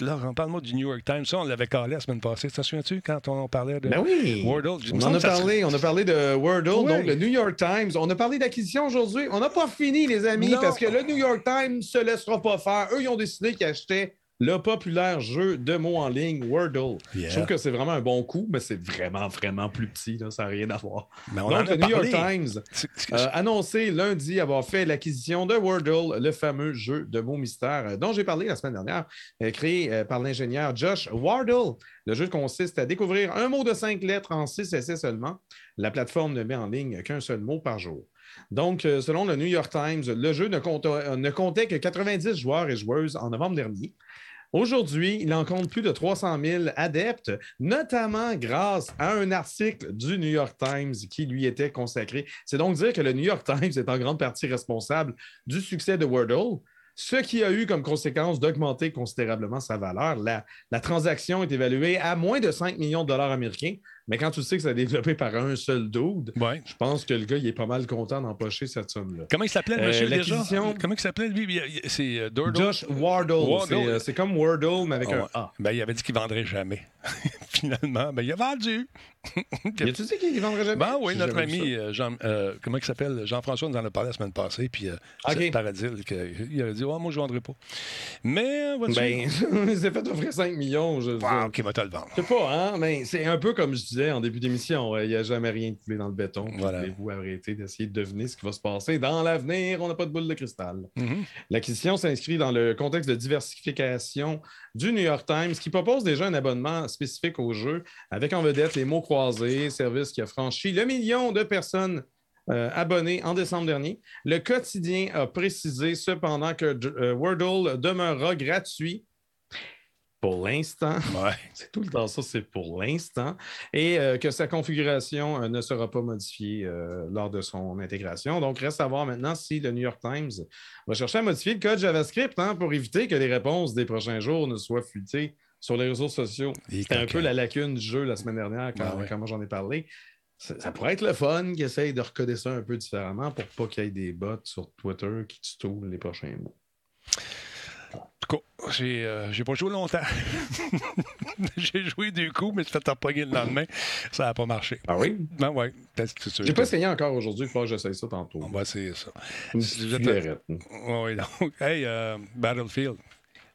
Laurent, parle-moi du New York Times. Ça, on l'avait calé la semaine passée. T'en souviens-tu quand on parlait de ben oui. Wordle? On en a parlé. On a parlé de Wordle, donc le New York Times. On a parlé d'acquisition aujourd'hui. On n'a pas fini, les amis, parce que le New York Times ne se laissera pas faire. Eux, ils ont décidé qu'ils achetaient le populaire jeu de mots en ligne Wordle. Je trouve que c'est vraiment un bon coup, mais c'est vraiment, vraiment plus petit. ça n'a rien à voir. Donc, le New York Times a euh, annoncé lundi avoir fait l'acquisition de Wordle, le fameux jeu de mots mystères euh, dont j'ai parlé la semaine dernière, euh, créé par l'ingénieur Josh Wardle. Le jeu consiste à découvrir un mot de cinq lettres en six essais seulement. La plateforme ne met en ligne qu'un seul mot par jour. Donc, selon le New York Times, le jeu ne, comptait, que 90 joueurs et joueuses en novembre dernier. Aujourd'hui, il en compte plus de 300 000 adeptes, notamment grâce à un article du New York Times qui lui était consacré. C'est donc dire que le New York Times est en grande partie responsable du succès de Wordle, ce qui a eu comme conséquence d'augmenter considérablement sa valeur. La, transaction est évaluée à moins de 5 millions de dollars américains, mais quand tu sais que ça a été développé par un seul dude, je pense que le gars, il est pas mal content d'empocher cette somme-là. Comment il s'appelait, le monsieur, euh, déjà? Comment il s'appelait, lui? C'est euh, Josh Wardle. Euh, c'est comme Wardle, mais avec un A. Ben, il avait dit qu'il vendrait jamais. Finalement, ben, il a vendu. il a-tu dit qu'il ne vendrait jamais? Ben oui, notre ami, Jean, comment il s'appelle? Jean-François nous en a parlé la semaine passée, puis okay. Paradis, il a dit, oh, moi, je ne vendrai pas. Mais, ben, il s'est fait offrir 5 millions. Je, wow, OK, va te le vendre. Je sais pas, hein, mais c'est un peu comme je disais en début d'émission, il n'y a jamais rien de coulé dans le béton. Voilà. Vous arrêter d'essayer de deviner ce qui va se passer dans l'avenir? On n'a pas de boule de cristal. Mm-hmm. L'acquisition s'inscrit dans le contexte de diversification du New York Times qui propose déjà un abonnement spécifique au jeu avec en vedette les mots croisés, service qui a franchi le million de personnes euh, abonnées en décembre dernier. Le quotidien a précisé cependant que euh, Wordle demeurera gratuit pour l'instant. c'est tout le temps ça, c'est pour l'instant. Et euh, que sa configuration euh, ne sera pas modifiée euh, lors de son intégration. Donc, reste à voir maintenant si le New York Times va chercher à modifier le code JavaScript hein, pour éviter que les réponses des prochains jours ne soient fuitées sur les réseaux sociaux. C'était un peu la lacune du jeu la semaine dernière quand, moi j'en ai parlé. Ça, pourrait être le fun qui essaye de recoder ça un peu différemment pour pas qu'il y ait des bots sur Twitter qui tutoient les prochains mots. J'ai euh, j'ai pas joué longtemps. j'ai joué du coup, mais je fait repogner le lendemain. Ça n'a pas marché. Ah oui? Ben ouais. J'ai pas essayé encore aujourd'hui, il faut que j'essaye ça tantôt. On va essayer ça. Une. Oui, donc, hey, euh, Battlefield.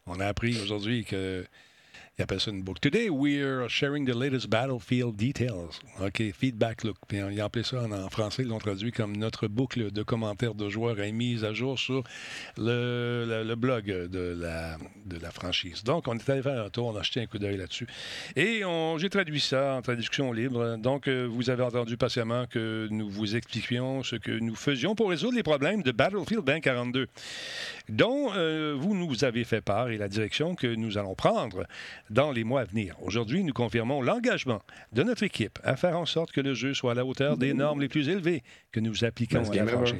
On a appris aujourd'hui que il appelle ça une book. Today, we're sharing the latest battlefield details. OK, feedback look. Puis il a appelé ça en, français, ils l'ont traduit comme notre boucle de commentaires de joueurs est mise à jour sur le, blog de la, de la franchise. Donc, on est allé faire un tour, on a acheté un coup d'œil là-dessus. Et j'ai traduit ça en traduction libre. Donc, euh, vous avez entendu patiemment que nous vous expliquions ce que nous faisions pour résoudre les problèmes de Battlefield 2042, dont euh, vous nous avez fait part et la direction que nous allons prendre dans les mois à venir. Aujourd'hui, nous confirmons l'engagement de notre équipe à faire en sorte que le jeu soit à la hauteur des normes les plus élevées que nous appliquons Best à la franchise.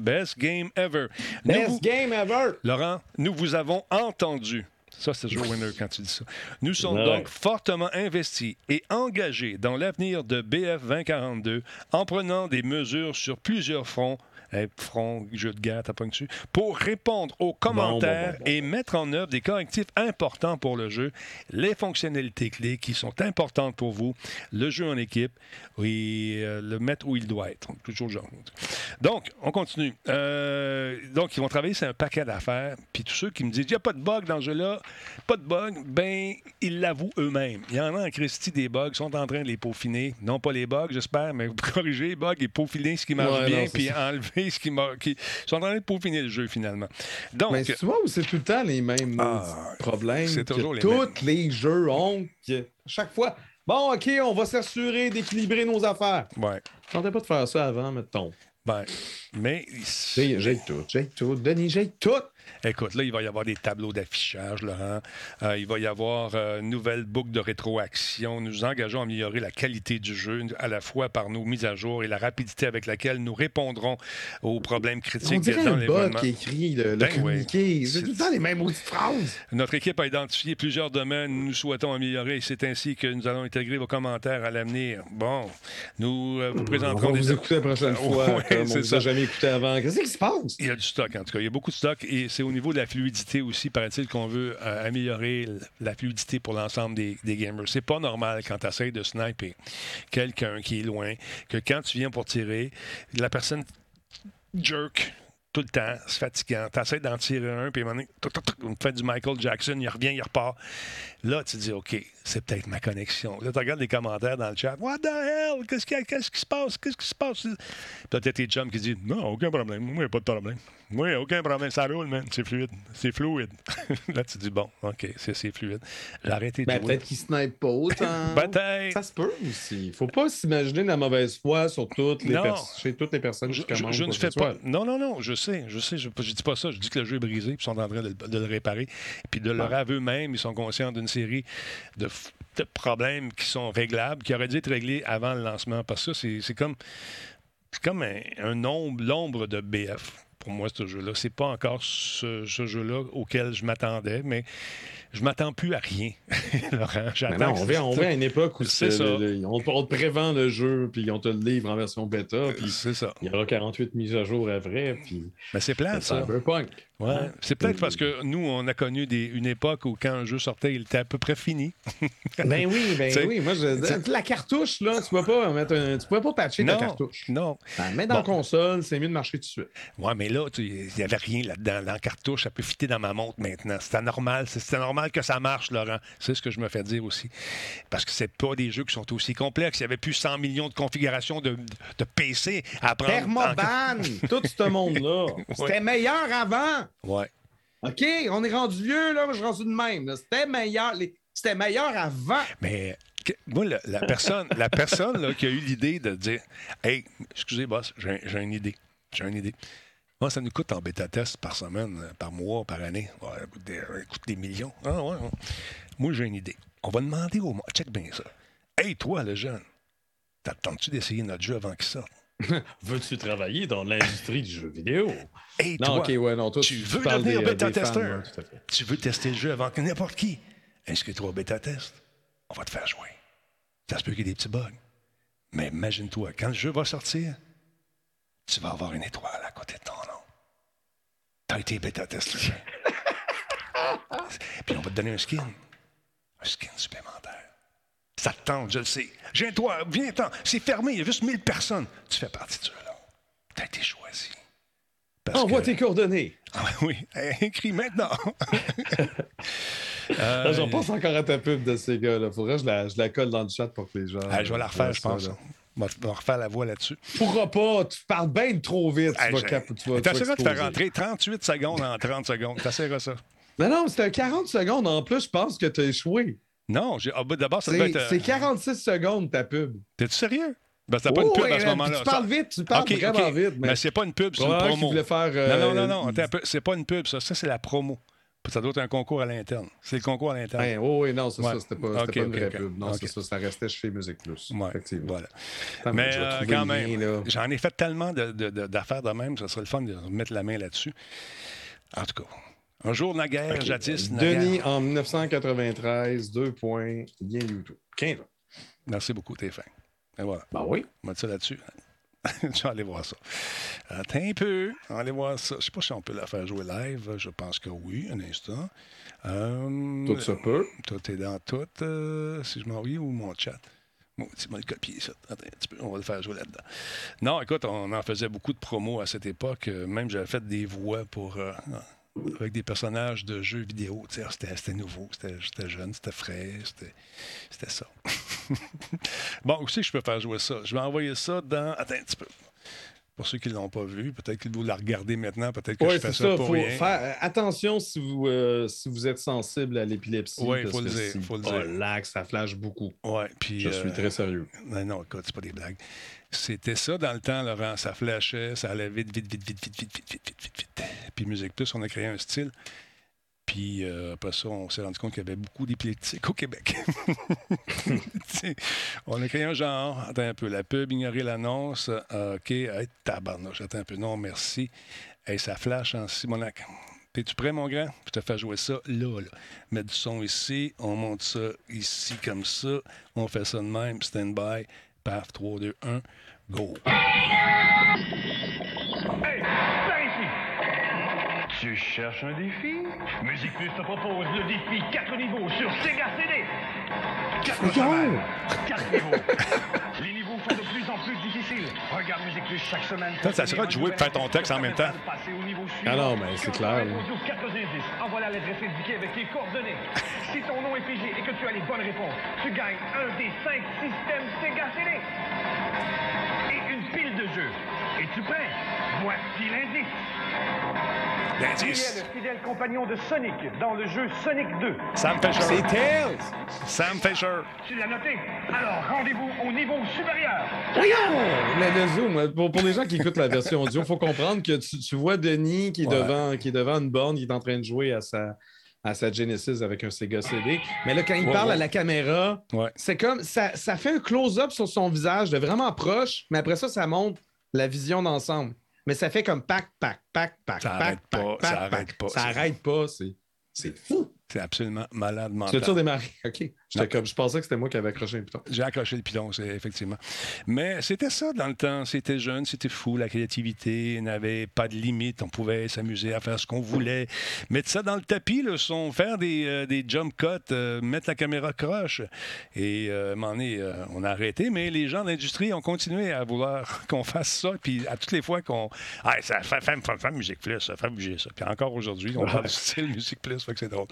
Best game ever. Best game ever. Laurent, nous vous avons entendu. Ça, c'est toujours winner quand tu dis ça. Nous sommes donc fortement investis et engagés dans l'avenir de BF 2042 en prenant des mesures sur plusieurs fronts front, jeu de guerre, t'as pas dessus, pour répondre aux commentaires et mettre en œuvre des correctifs importants pour le jeu, les fonctionnalités clés qui sont importantes pour vous, le jeu en équipe, et euh, le mettre où il doit être. Toujours genre. Donc, on continue. Euh, donc, ils vont travailler, c'est un paquet d'affaires. Puis tous ceux qui me disent, il n'y a pas de bug dans ce jeu-là, pas de bug, ben, ils l'avouent eux-mêmes. Il y en a en Christie des bugs, ils sont en train de les peaufiner. Non pas les bugs, j'espère, mais corriger les bugs et peaufiner ce qui marche bien, puis enlever qui, qui sont en train de peaufiner le jeu finalement. Donc, mais tu vois c'est tout le temps les mêmes ah, problèmes. C'est toujours les Tous les jeux ont. chaque fois. Bon, OK, on va s'assurer d'équilibrer nos affaires. Ouais. Je pas de faire ça avant, mettons. Ben, mais. J'ai tout, j'ai tout. Denis, j'ai tout. Écoute, là, il va y avoir des tableaux d'affichage, Laurent. Euh, il va y avoir euh, une nouvelle boucle de rétroaction. Nous nous engageons à améliorer la qualité du jeu, à la fois par nos mises à jour et la rapidité avec laquelle nous répondrons aux problèmes critiques On dirait dans l'événement. qui écrit le, ben communiqué. C'est tout le temps les mêmes phrases. Notre équipe a identifié plusieurs domaines nous souhaitons améliorer. C'est ainsi que nous allons intégrer vos commentaires à l'avenir. Bon, nous euh, vous présenterons on va Vous écouter la prochaine fois. ouais, comme on a jamais écouté avant. Qu'est-ce qui se passe? Il y a du stock, en tout cas. Il y a beaucoup de stock et c'est au niveau de la fluidité aussi, paraît-il qu'on veut euh, améliorer la fluidité pour l'ensemble des, des, gamers. C'est pas normal quand tu essaies de sniper quelqu'un qui est loin, que quand tu viens pour tirer, la personne jerk tout le temps, c'est fatigant. Tu essaies d'en tirer un, puis à un on fait du Michael Jackson, il revient, il repart. Là, tu te dis, OK, c'est peut-être ma connexion. Là, tu regardes les commentaires dans le chat. What the hell? Qu'est-ce qui, qu'est-ce qui se passe? Qu'est-ce qui se passe? Puis là, t'as tes chums qui disent, non, aucun problème. Moi, pas de problème. Oui, aucun problème. Ça roule, man. C'est fluide. C'est fluide. là, tu dis, bon, OK, c'est, fluide. J'ai arrêté de ben, Peut-être qu'ils snipe pas autant. peut-être. Ça se peut aussi. Il faut pas s'imaginer la mauvaise foi sur toutes les chez toutes les personnes qui commandent. Je, ne fais pas. Non, non, non. Je sais. Je sais. Je, je dis pas ça. Je dis que le jeu est brisé, puis ils sont en train de, le réparer. Puis de leur aveu même, ils sont conscients d'une série de, problèmes qui sont réglables, qui auraient dû être réglés avant le lancement. Parce que c'est comme, comme un, un l'ombre de BF pour moi, ce jeu-là. C'est pas encore ce, jeu-là auquel je m'attendais, mais je m'attends plus à rien, Laurent. J'attends. On, on vient à une époque où c'est ça. on, te prévend le jeu, puis on te le livre en version bêta, puis c'est ça. Il y aura 48 mises à jour après, puis. Mais c'est plein, ça. C'est punk. Ouais. C'est peut-être parce que nous, on a connu des, une époque où quand un jeu sortait, il était à peu près fini. ben oui, ben oui. Moi, je, la cartouche, là, tu ne pas mettre un, tu pouvais pas patcher ta cartouche. Non. Ben, mets dans la console, c'est mieux de marcher tout de suite. Ouais, mais là, il n'y avait rien là-dedans. Dans la cartouche, ça peut fitter dans ma montre maintenant. C'était normal. C'était normal que ça marche, Laurent. C'est ce que je me fais dire aussi. Parce que c'est pas des jeux qui sont aussi complexes. Il y avait plus 100 millions de configurations de, de PC à prendre. Thermoban, tout ce monde-là. C'était meilleur avant. Ouais. OK, on est rendu vieux, là, je suis rendu de même. C'était meilleur. C'était meilleur avant. Mais moi, la, personne, la personne là, qui a eu l'idée de dire Hey, excusez, boss, j'ai une idée. J'ai une idée. Moi, ça nous coûte en bêta-test par semaine, par mois, par année. ça coûte des, coûte des millions. Ah, ouais, Moi, j'ai une idée. On va demander au. Check bien ça. Hey, toi, le jeune, t'attends-tu d'essayer notre jeu avant qu'il sorte? Veux-tu travailler dans l'industrie du jeu vidéo? Hey, non, toi, ouais, non, toi, tu, veux devenir bêta-testeur? tu veux tester le jeu avant que n'importe qui? Inscris-toi au bêta-test. On va te faire jouer. Ça se peut qu'il y ait des petits bugs. Mais imagine-toi, quand le jeu va sortir, tu vas avoir une étoile à côté de ton nom. T'as été bêta-testeur. Puis on va te donner un skin. Un skin supplémentaire. Ça te tente, je le sais. Viens-toi, viens-t'en. C'est fermé, il y a juste 1000 personnes. Tu fais partie de ceux-là. Tu as été choisi. Envoie tes coordonnées. Ah oui, écris maintenant. euh, J'en pense encore à ta pub de ces gars-là. Faudrait que je la, je la colle dans le chat pour que les gens. Ah, je vais la refaire, je pense. On va refaire la voix là-dessus. Pourra pas, tu parles bien trop vite. tu vas, cap, tu vas, de faire rentrer 38 secondes en 30 secondes. T'essaieras ça. Mais non, c'était 40 secondes. En plus, je pense que tu as échoué. Non, ah, bah, d'abord, ça doit être. C'est 46 euh, secondes ta pub. T'es-tu sérieux? Ben, c'est pas une pub à ce moment-là. Tu parles vite, tu parles vraiment vite. Mais, c'est pas une pub, c'est une promo. Faire, Non, non, non, non. C'est pas une pub, ça. Ça, c'est la promo. Ça doit être un concours à l'interne. C'est le concours à l'interne. Ben, oh, oui, non, c'est ça. C'était pas, pas une vraie pub. Non, c'est ça. Ça restait chez Musique Plus. effectivement. Voilà. Mais euh, quand même, j'en ai fait tellement d'affaires de, de, même, ça serait le fun de mettre la main là-dessus. En tout cas, un jour naguère, okay. jadis Denis, en 1993, deux points, bien YouTube. 15 ans. Merci beaucoup, t'es fin. Et voilà. Ben oui. On va mettre ça là-dessus. je vais aller voir ça. Attends un peu. On va aller voir ça. Je ne sais pas si on peut la faire jouer live. Je pense que oui, un instant. Euh, tout ça peut. Tout est dans tout. Euh, si je m'envoie ou mon chat. Bon, tu m'as le copié, ça. Attends un petit peu, on va le faire jouer là-dedans. Non, écoute, on en faisait beaucoup de promos à cette époque. Même j'avais fait des voix pour. Euh, avec des personnages de jeux vidéo. C'était nouveau, c'était jeune, c'était frais, c'était ça. bon, aussi, je peux faire jouer ça? Je vais envoyer ça dans. Attends un petit peu. Pour ceux qui ne l'ont pas vu, peut-être qu'ils vont la regarder maintenant, peut-être que je fais ça, pour rien. Faire attention si vous, euh, si vous êtes sensible à l'épilepsie. Oui, il faut le dire. Faut le dire. ça flash beaucoup. Ouais, puis, je suis euh, très sérieux. Non, non, écoute, c'est pas des blagues. C'était ça dans le temps, Laurent. Ça flashait, ça allait vite, vite, vite, vite, vite, vite, vite, vite, vite, vite. Puis Musique Plus, on a créé un style. Puis euh, après ça, on s'est rendu compte qu'il y avait beaucoup d'épileptiques au Québec. on a créé un genre. Attends un peu. La pub, ignorer l'annonce. OK. Hey, tabarnouche. Attends un peu. Non, merci. Hey, ça flash en Simonac. Es-tu prêt, mon grand? Je te fais jouer ça là, là. Mettre du son ici. On monte ça ici comme ça. On fait ça de même. Stand by. Paf, 3, 2, 1. Go. Tu cherches un défi? Musique Plus te propose le défi 4 niveaux sur Sega CD. 4 niveaux. 4 niveaux. Les niveaux sont de plus en plus difficiles. Regarde Musique Plus chaque semaine. Ça, ça sera de jouer et faire ton texte en même temps. Ah non, mais c'est clair. Envoie la lettre indiquée avec tes coordonnées. si ton nom est pigé et que tu as les bonnes réponses, tu gagnes un des cinq systèmes Sega CD. Et une pile de jeux. Es-tu prêt? Voici l'indice. L'indice. le fidèle compagnon de Sonic dans le jeu Sonic 2. Sam Fisher. C'est Tails! Sam Fisher. Tu l'as noté? Alors, rendez-vous au niveau supérieur. Mais le zoom, pour, pour les gens qui écoutent la version audio, il faut comprendre que tu, tu vois Denis qui est, Ouais. devant, qui est devant une borne, qui est en train de jouer à sa, à sa Genesis avec un Sega CD. Mais là, quand il Ouais, parle ouais. à la caméra, Ouais. c'est comme ça, ça fait un close-up sur son visage de vraiment proche, mais après ça, ça montre la vision d'ensemble. Mais ça fait comme pack, pack, pack, pack, Ça pack, pack, pas, pack, ça pack. arrête pas. Ça C'est- arrête pas, c'est c'est fou. C'est absolument malade Tu mental. as-tu redémarré? OK. J'étais comme, je pensais que c'était moi qui avais accroché un piton. J'ai accroché le pilon, c'est effectivement. Mais c'était ça dans le temps. C'était jeune, c'était fou. La créativité n'avait pas de limite. On pouvait s'amuser à faire ce qu'on voulait. Mettre ça dans le tapis, le son, faire des, euh, des jump cuts, euh, mettre la caméra croche. Et euh, à un moment donné, euh, on a arrêté. Mais les gens de l'industrie ont continué à vouloir qu'on fasse ça. Puis à toutes les fois qu'on. Ah, ça fait, fait, fait, fait musique plus, ça fait bouger ça. Puis encore aujourd'hui, on parle du style musique plus. Fait que c'est drôle.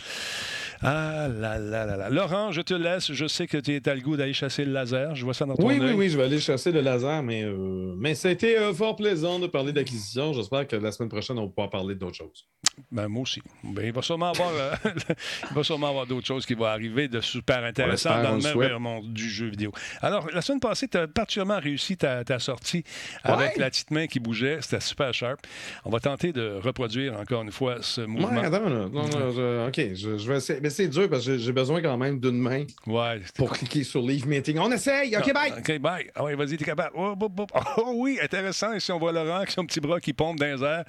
Ah là là là là. Laurent, je te laisse. Je sais que tu es à le goût d'aller chasser le laser. Je vois ça dans ton Oui, oui, oui, je vais aller chasser le laser, mais, euh, mais ça a été euh, fort plaisant de parler d'acquisition. J'espère que la semaine prochaine, on pouvoir parler d'autres choses. Ben, moi aussi. Ben, il va sûrement avoir, euh, il va sûrement avoir d'autres choses qui vont arriver de super intéressant dans le merveilleux monde du jeu vidéo. Alors, la semaine passée, tu as particulièrement réussi ta, ta sortie avec la petite main qui bougeait. C'était super sharp. On va tenter de reproduire encore une fois ce mouvement. Ouais, attends, là. Non, non, je- OK, je, je vais essayer. Mais c'est dur parce que j'ai besoin quand même d'une main Ouais, c'était pour cliquer sur Leave Meeting. On essaye! OK, bye! OK, bye. Ah oui, vas-y, t'es capable. Oh. Oh oui, intéressant. Ici, on voit Laurent avec son petit bras qui pompe dans les airs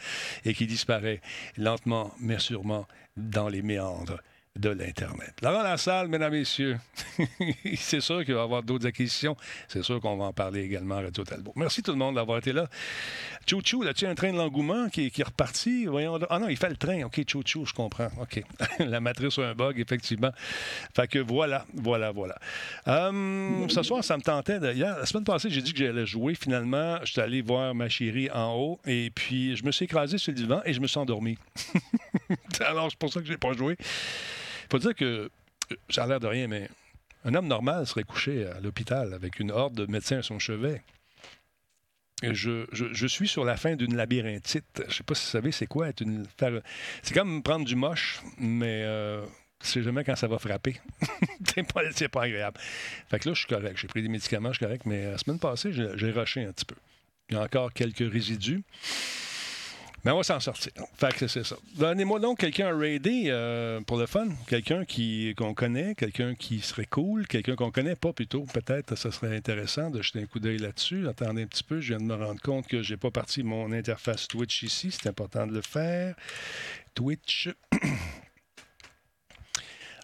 et qui disparaît lentement, mais sûrement, dans les méandres de l'Internet. Laurent Lassalle, mesdames, messieurs, c'est sûr qu'il va y avoir d'autres acquisitions. C'est sûr qu'on va en parler également à Radio Talbot. Merci tout le monde d'avoir été là. Chou-chou, là, tu as un train de l'engouement qui, est- reparti? Voyons. Ah non, il fait le train. OK, chou-chou, je comprends. OK. La matrice a un bug, effectivement. Fait que voilà, voilà, voilà. Hum, ce soir, ça me tentait. D'ailleurs, la semaine passée, j'ai dit que j'allais jouer. Finalement, je suis allé voir ma chérie en haut et puis je me suis écrasé sur le divan et je me suis endormi. Alors, c'est pour ça que je n'ai pas joué. Faut dire que, ça a l'air de rien, mais un homme normal serait couché à l'hôpital avec une horde de médecins à son chevet. Et je, je- je suis sur la fin d'une labyrinthite. Je sais pas si vous savez c'est quoi être une. C'est comme prendre du moche, mais euh, tu sais jamais quand ça va frapper. c'est pas, pas agréable. Fait que là, je suis correct. J'ai pris des médicaments, je suis correct, mais la semaine passée, j'ai j'ai rushé un petit peu. Il y a encore quelques résidus. Mais on va s'en sortir. Fait que c'est ça. Donnez-moi donc quelqu'un à raider euh, pour le fun. Quelqu'un qui, qu'on connaît, quelqu'un qui serait cool, quelqu'un qu'on connaît pas plutôt. Peut-être ça serait intéressant de jeter un coup d'œil là-dessus. Attendez un petit peu, je viens de me rendre compte que j'ai pas parti mon interface Twitch ici. C'est important de le faire. Twitch.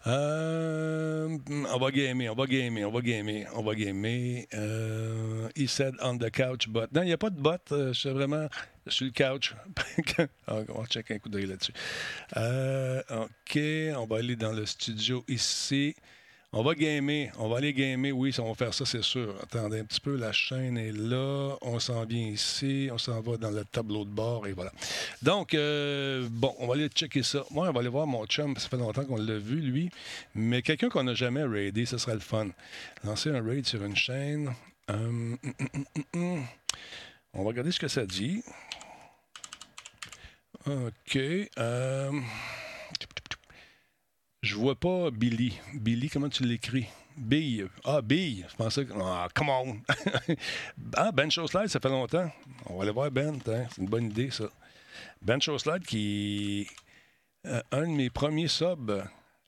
Euh, on va gamer, on va gamer, on va gamer, on va gamer. Euh, he said on the couch bot. Non, il n'y a pas de bot. euh, je suis vraiment sur le couch. Ah, on va checker un coup d'œil là-dessus. Euh, OK, on va aller dans le studio ici. On va gamer. On va aller gamer. Oui, on va faire ça, c'est sûr. Attendez un petit peu. La chaîne est là. On s'en vient ici. On s'en va dans le tableau de bord et voilà. Donc, euh, bon, on va aller checker ça. Moi, on va aller voir mon chum. Ça fait longtemps qu'on l'a vu, lui. Mais quelqu'un qu'on n'a jamais raidé, ce serait le fun. Lancer un raid sur une chaîne. Hum, hum, hum. On va regarder ce que ça dit. OK. Je vois pas Billy. Billy, comment tu l'écris? Bille. Ah, Bille. Je pensais que. Ah, come on! ah, Ben Slide, ça fait longtemps. On va aller voir Ben. C'est une bonne idée, ça. Ben Slide qui est euh, un de mes premiers subs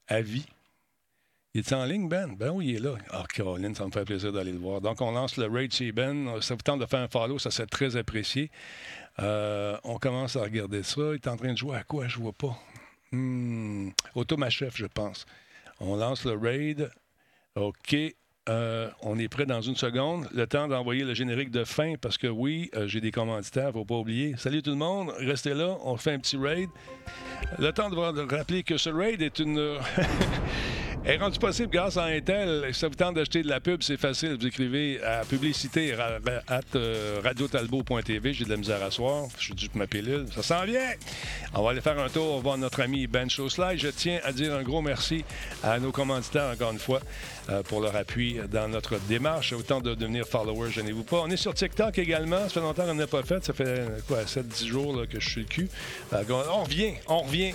à vie. Il est en ligne, Ben? Ben oui, il est là. Ah, Caroline, ça me fait plaisir d'aller le voir. Donc, on lance le raid chez Ben. Ça vous tente de faire un follow, ça serait très apprécié. Euh, on commence à regarder ça. Il est en train de jouer à quoi? Je vois pas. Hmm, Automachef, je pense. On lance le raid. OK. Euh, on est prêt dans une seconde. Le temps d'envoyer le générique de fin parce que oui, euh, j'ai des commanditaires, faut pas oublier. Salut tout le monde, restez là, on fait un petit raid. Le temps de rappeler que ce raid est une est rendu possible grâce à Intel. Si ça vous tente d'acheter de la pub, c'est facile. Vous écrivez à publicité à euh, radiotalbo.tv. J'ai de la misère à soir. Je suis dû pour ma pilule. Ça s'en vient. On va aller faire un tour voir notre ami Ben Slide. Je tiens à dire un gros merci à nos commanditaires, encore une fois, pour leur appui dans notre démarche. Autant de devenir follower, gênez-vous pas. On est sur TikTok également. Ça fait longtemps qu'on n'a pas fait. Ça fait quoi, 7-10 jours que je suis le cul. Euh, on revient, on revient.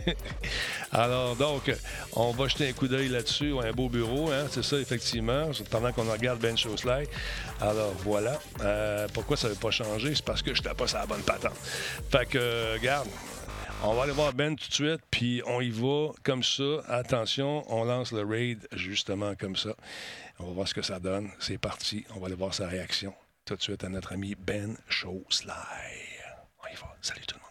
Alors, donc, on va jeter un coup d'œil là-dessus. Un beau bureau, hein? c'est ça, effectivement, pendant qu'on regarde Ben Slide. Alors, voilà. Euh, pourquoi ça ne veut pas changer? C'est parce que je n'étais pas sur la bonne patente. Fait que, regarde, on va aller voir Ben tout de suite, puis on y va comme ça. Attention, on lance le raid justement comme ça. On va voir ce que ça donne. C'est parti. On va aller voir sa réaction tout de suite à notre ami Ben Showsly. On y va. Salut tout le monde.